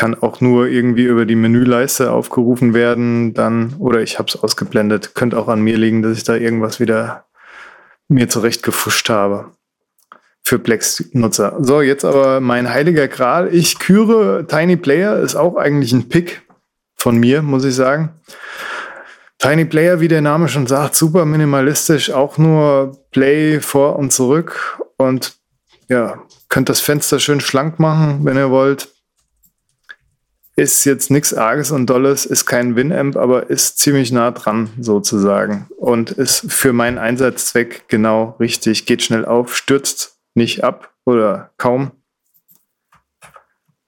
Kann auch nur irgendwie über die Menüleiste aufgerufen werden, dann, oder ich habe es ausgeblendet. Könnte auch an mir liegen, dass ich da irgendwas wieder mir zurechtgefuscht habe. Für Plex-Nutzer. So, jetzt aber mein heiliger Gral. Ich küre Tiny Player, ist auch eigentlich ein Pick von mir, muss ich sagen. Tiny Player, wie der Name schon sagt, super minimalistisch, auch nur Play vor und zurück und ja, könnt das Fenster schön schlank machen, wenn ihr wollt. Ist jetzt nichts Arges und Dolles, ist kein Winamp, aber ist ziemlich nah dran sozusagen und ist für meinen Einsatzzweck genau richtig. Geht schnell auf, stürzt nicht ab oder kaum.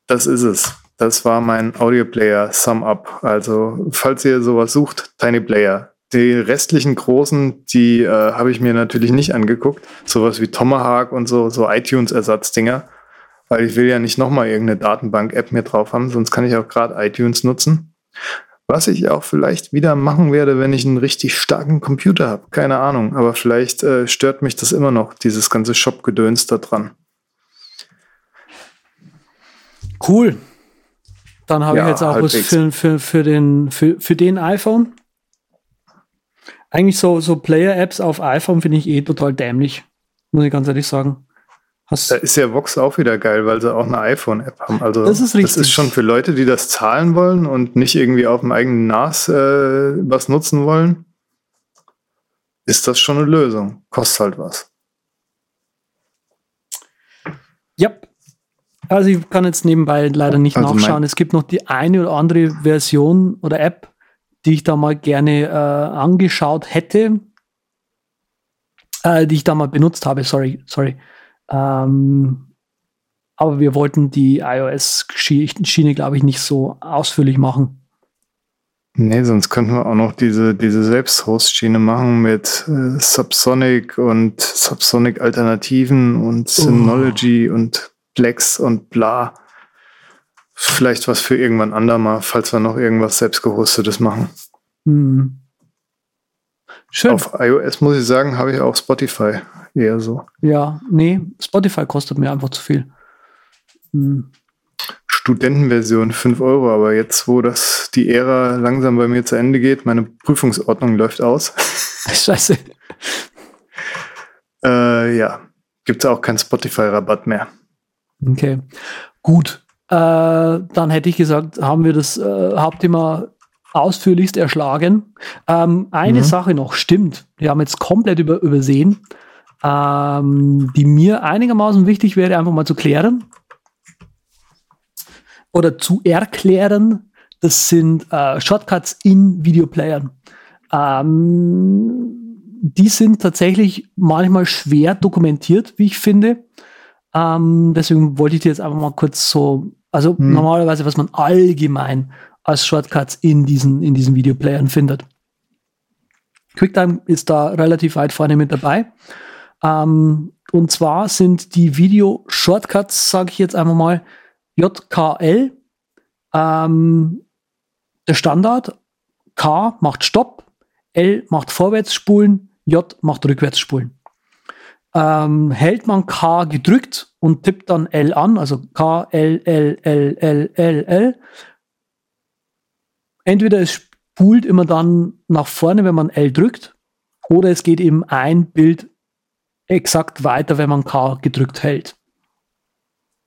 Das ist es. Das war mein Audioplayer Sum Up. Also, falls ihr sowas sucht, Tiny Player. Die restlichen großen, die äh, habe ich mir natürlich nicht angeguckt. Sowas wie Tomahawk und so, so iTunes-Ersatzdinger. Weil ich will ja nicht nochmal irgendeine Datenbank-App mir drauf haben, sonst kann ich auch gerade iTunes nutzen. Was ich auch vielleicht wieder machen werde, wenn ich einen richtig starken Computer habe. Keine Ahnung. Aber vielleicht äh, stört mich das immer noch, dieses ganze Shop-Gedöns da dran. Cool. Dann habe ja, ich jetzt auch was für, für, für, den, für, für den iPhone. Eigentlich so, so Player-Apps auf iPhone finde ich eh total dämlich, muss ich ganz ehrlich sagen. Hast da ist ja Vox auch wieder geil, weil sie auch eine iPhone-App haben. Also das ist richtig. Das ist schon für Leute, die das zahlen wollen und nicht irgendwie auf dem eigenen NAS äh, was nutzen wollen, ist das schon eine Lösung. Kostet halt was. Ja, also ich kann jetzt nebenbei leider nicht also nachschauen. Es gibt noch die eine oder andere Version oder App, die ich da mal gerne äh, angeschaut hätte, äh, die ich da mal benutzt habe. Sorry, sorry. Ähm, aber wir wollten die iOS-Schiene, glaube ich, nicht so ausführlich machen. Nee, sonst könnten wir auch noch diese, diese Selbsthost-Schiene machen mit äh, Subsonic und Subsonic-Alternativen und. Synology oh. und Plex und bla. Vielleicht was für irgendwann andermal, falls wir noch irgendwas selbst gehostetes machen. Hm. Schön. Auf iOS muss ich sagen, habe ich auch Spotify eher so. Ja, nee, Spotify kostet mir einfach zu viel. Hm. Studentenversion 5 Euro, aber jetzt, wo das die Ära langsam bei mir zu Ende geht, meine Prüfungsordnung läuft aus. Scheiße. äh, ja, gibt es auch keinen Spotify-Rabatt mehr. Okay, gut. Äh, dann hätte ich gesagt, haben wir das äh, Hauptthema ausführlichst erschlagen. Ähm, eine mhm. Sache noch, stimmt, wir haben jetzt komplett über, übersehen, ähm, die mir einigermaßen wichtig wäre, einfach mal zu klären oder zu erklären. Das sind äh, Shortcuts in Videoplayern. Ähm, die sind tatsächlich manchmal schwer dokumentiert, wie ich finde. Ähm, deswegen wollte ich dir jetzt einfach mal kurz so, also hm. normalerweise, was man allgemein als Shortcuts in diesen, in diesen Videoplayern findet. QuickTime ist da relativ weit vorne mit dabei. Ähm, und zwar sind die Video-Shortcuts, sage ich jetzt einfach mal, JKL, ähm, der Standard. K macht Stopp, L macht Vorwärtsspulen, J macht Rückwärtsspulen. Ähm, hält man K gedrückt und tippt dann L an, also K, L, L, L, L, L, L. Entweder es spult immer dann nach vorne, wenn man L drückt, oder es geht eben ein Bild exakt weiter, wenn man K gedrückt hält.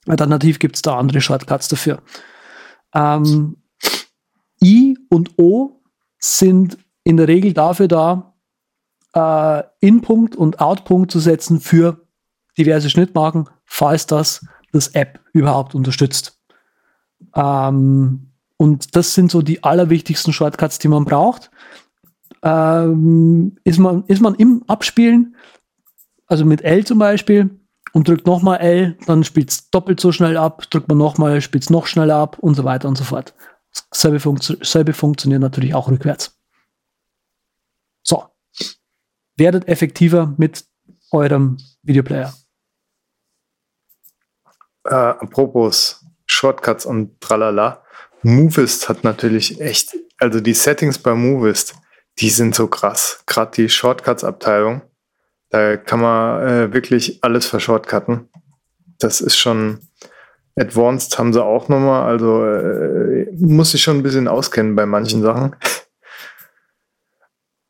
Alternativ gibt es da andere Shortcuts dafür. Ähm, I und O sind in der Regel dafür da, äh, In-Punkt und Out-Punkt zu setzen für diverse Schnittmarken, falls das das App überhaupt unterstützt. Ähm, und das sind so die allerwichtigsten Shortcuts, die man braucht. Ähm, ist, man, ist man im Abspielen, also mit L zum Beispiel, und drückt nochmal L, dann spielt es doppelt so schnell ab, drückt man nochmal, spielt es noch schneller ab und so weiter und so fort. Selbe, Funktio selbe funktioniert natürlich auch rückwärts. So. Werdet effektiver mit eurem Videoplayer. Äh, apropos Shortcuts und tralala. Movist hat natürlich echt, also die Settings bei Movist, die sind so krass. Gerade die Shortcuts-Abteilung da kann man äh, wirklich alles verschortcutten. Das ist schon Advanced haben sie auch nochmal. Also äh, muss ich schon ein bisschen auskennen bei manchen Sachen.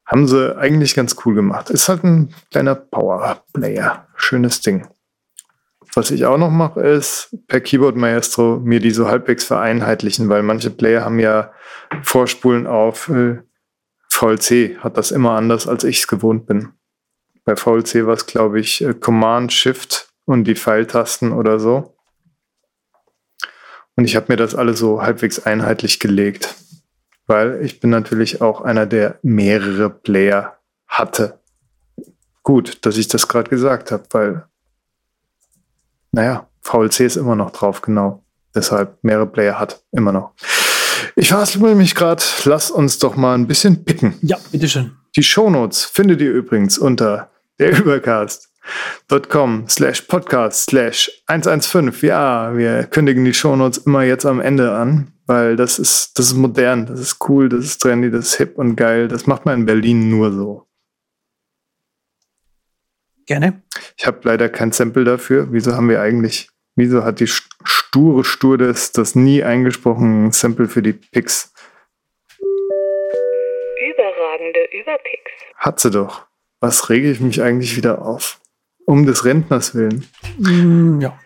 haben sie eigentlich ganz cool gemacht. Ist halt ein kleiner Power-Player. Schönes Ding. Was ich auch noch mache, ist per Keyboard Maestro mir die so halbwegs vereinheitlichen, weil manche Player haben ja Vorspulen auf äh, VLC, hat das immer anders, als ich es gewohnt bin. Bei VLC war es, glaube ich, äh, Command, Shift und die Pfeiltasten oder so. Und ich habe mir das alles so halbwegs einheitlich gelegt, weil ich bin natürlich auch einer, der mehrere Player hatte. Gut, dass ich das gerade gesagt habe, weil, naja, VLC ist immer noch drauf, genau. Deshalb mehrere Player hat, immer noch. Ich verhaspel mich gerade. Lass uns doch mal ein bisschen picken. Ja, bitteschön. Die Shownotes findet ihr übrigens unter der Übercast.com slash podcast slash 115. Ja, wir kündigen die Shownotes immer jetzt am Ende an, weil das ist, das ist modern, das ist cool, das ist trendy, das ist hip und geil. Das macht man in Berlin nur so. Gerne. Ich habe leider kein Sample dafür. Wieso haben wir eigentlich, wieso hat die sture Stur das, das nie eingesprochen Sample für die Picks? Überragende Überpicks. Hat sie doch was rege ich mich eigentlich wieder auf? Um des Rentners willen. Mm, ja.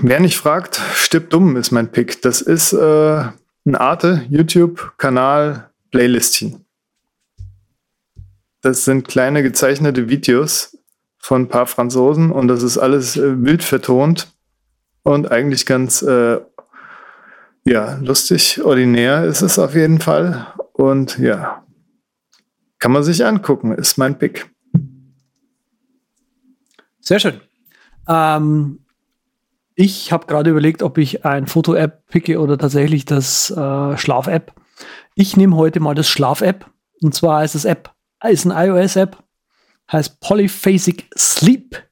Wer nicht fragt, stirbt dumm, ist mein Pick. Das ist äh, ein Arte, YouTube-Kanal, Playlistchen. Das sind kleine gezeichnete Videos von ein paar Franzosen und das ist alles äh, wild vertont und eigentlich ganz äh, ja, lustig, ordinär ist es auf jeden Fall. Und ja, kann man sich angucken, ist mein Pick. Sehr schön. Ähm, ich habe gerade überlegt, ob ich ein Foto-App picke oder tatsächlich das äh, Schlaf-App. Ich nehme heute mal das Schlaf-App. Und zwar ist das App, ist ein iOS-App, heißt Polyphasic Sleep.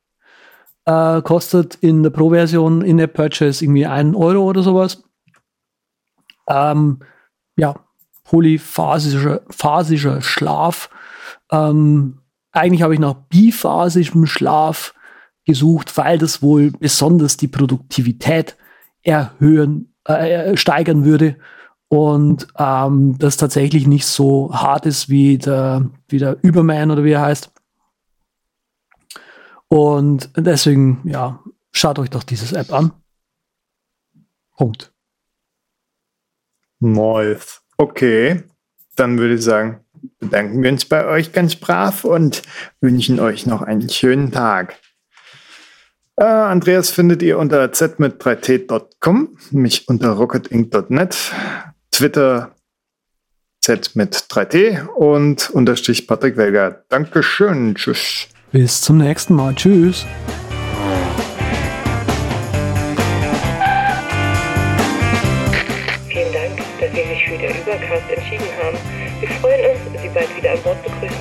Äh, kostet in der Pro-Version in der Purchase irgendwie einen Euro oder sowas. Ähm, ja, polyphasischer phasischer Schlaf. Ähm, eigentlich habe ich nach biphasischem Schlaf gesucht, weil das wohl besonders die Produktivität erhöhen, äh, steigern würde und ähm, das tatsächlich nicht so hart ist wie der, wie der Überman oder wie er heißt. Und deswegen, ja, schaut euch doch dieses App an. Punkt. Nice. Okay, dann würde ich sagen, bedanken wir uns bei euch ganz brav und wünschen euch noch einen schönen Tag. Äh, Andreas findet ihr unter zmit3t.com, mich unter rocketinc.net, Twitter z mit 3t und unterstrich Patrick Welger. Dankeschön. Tschüss. Bis zum nächsten Mal. Tschüss. Vielen Dank, dass Sie sich für den Übercast entschieden haben. Wir freuen uns, Sie bald wieder an Bord begrüßen.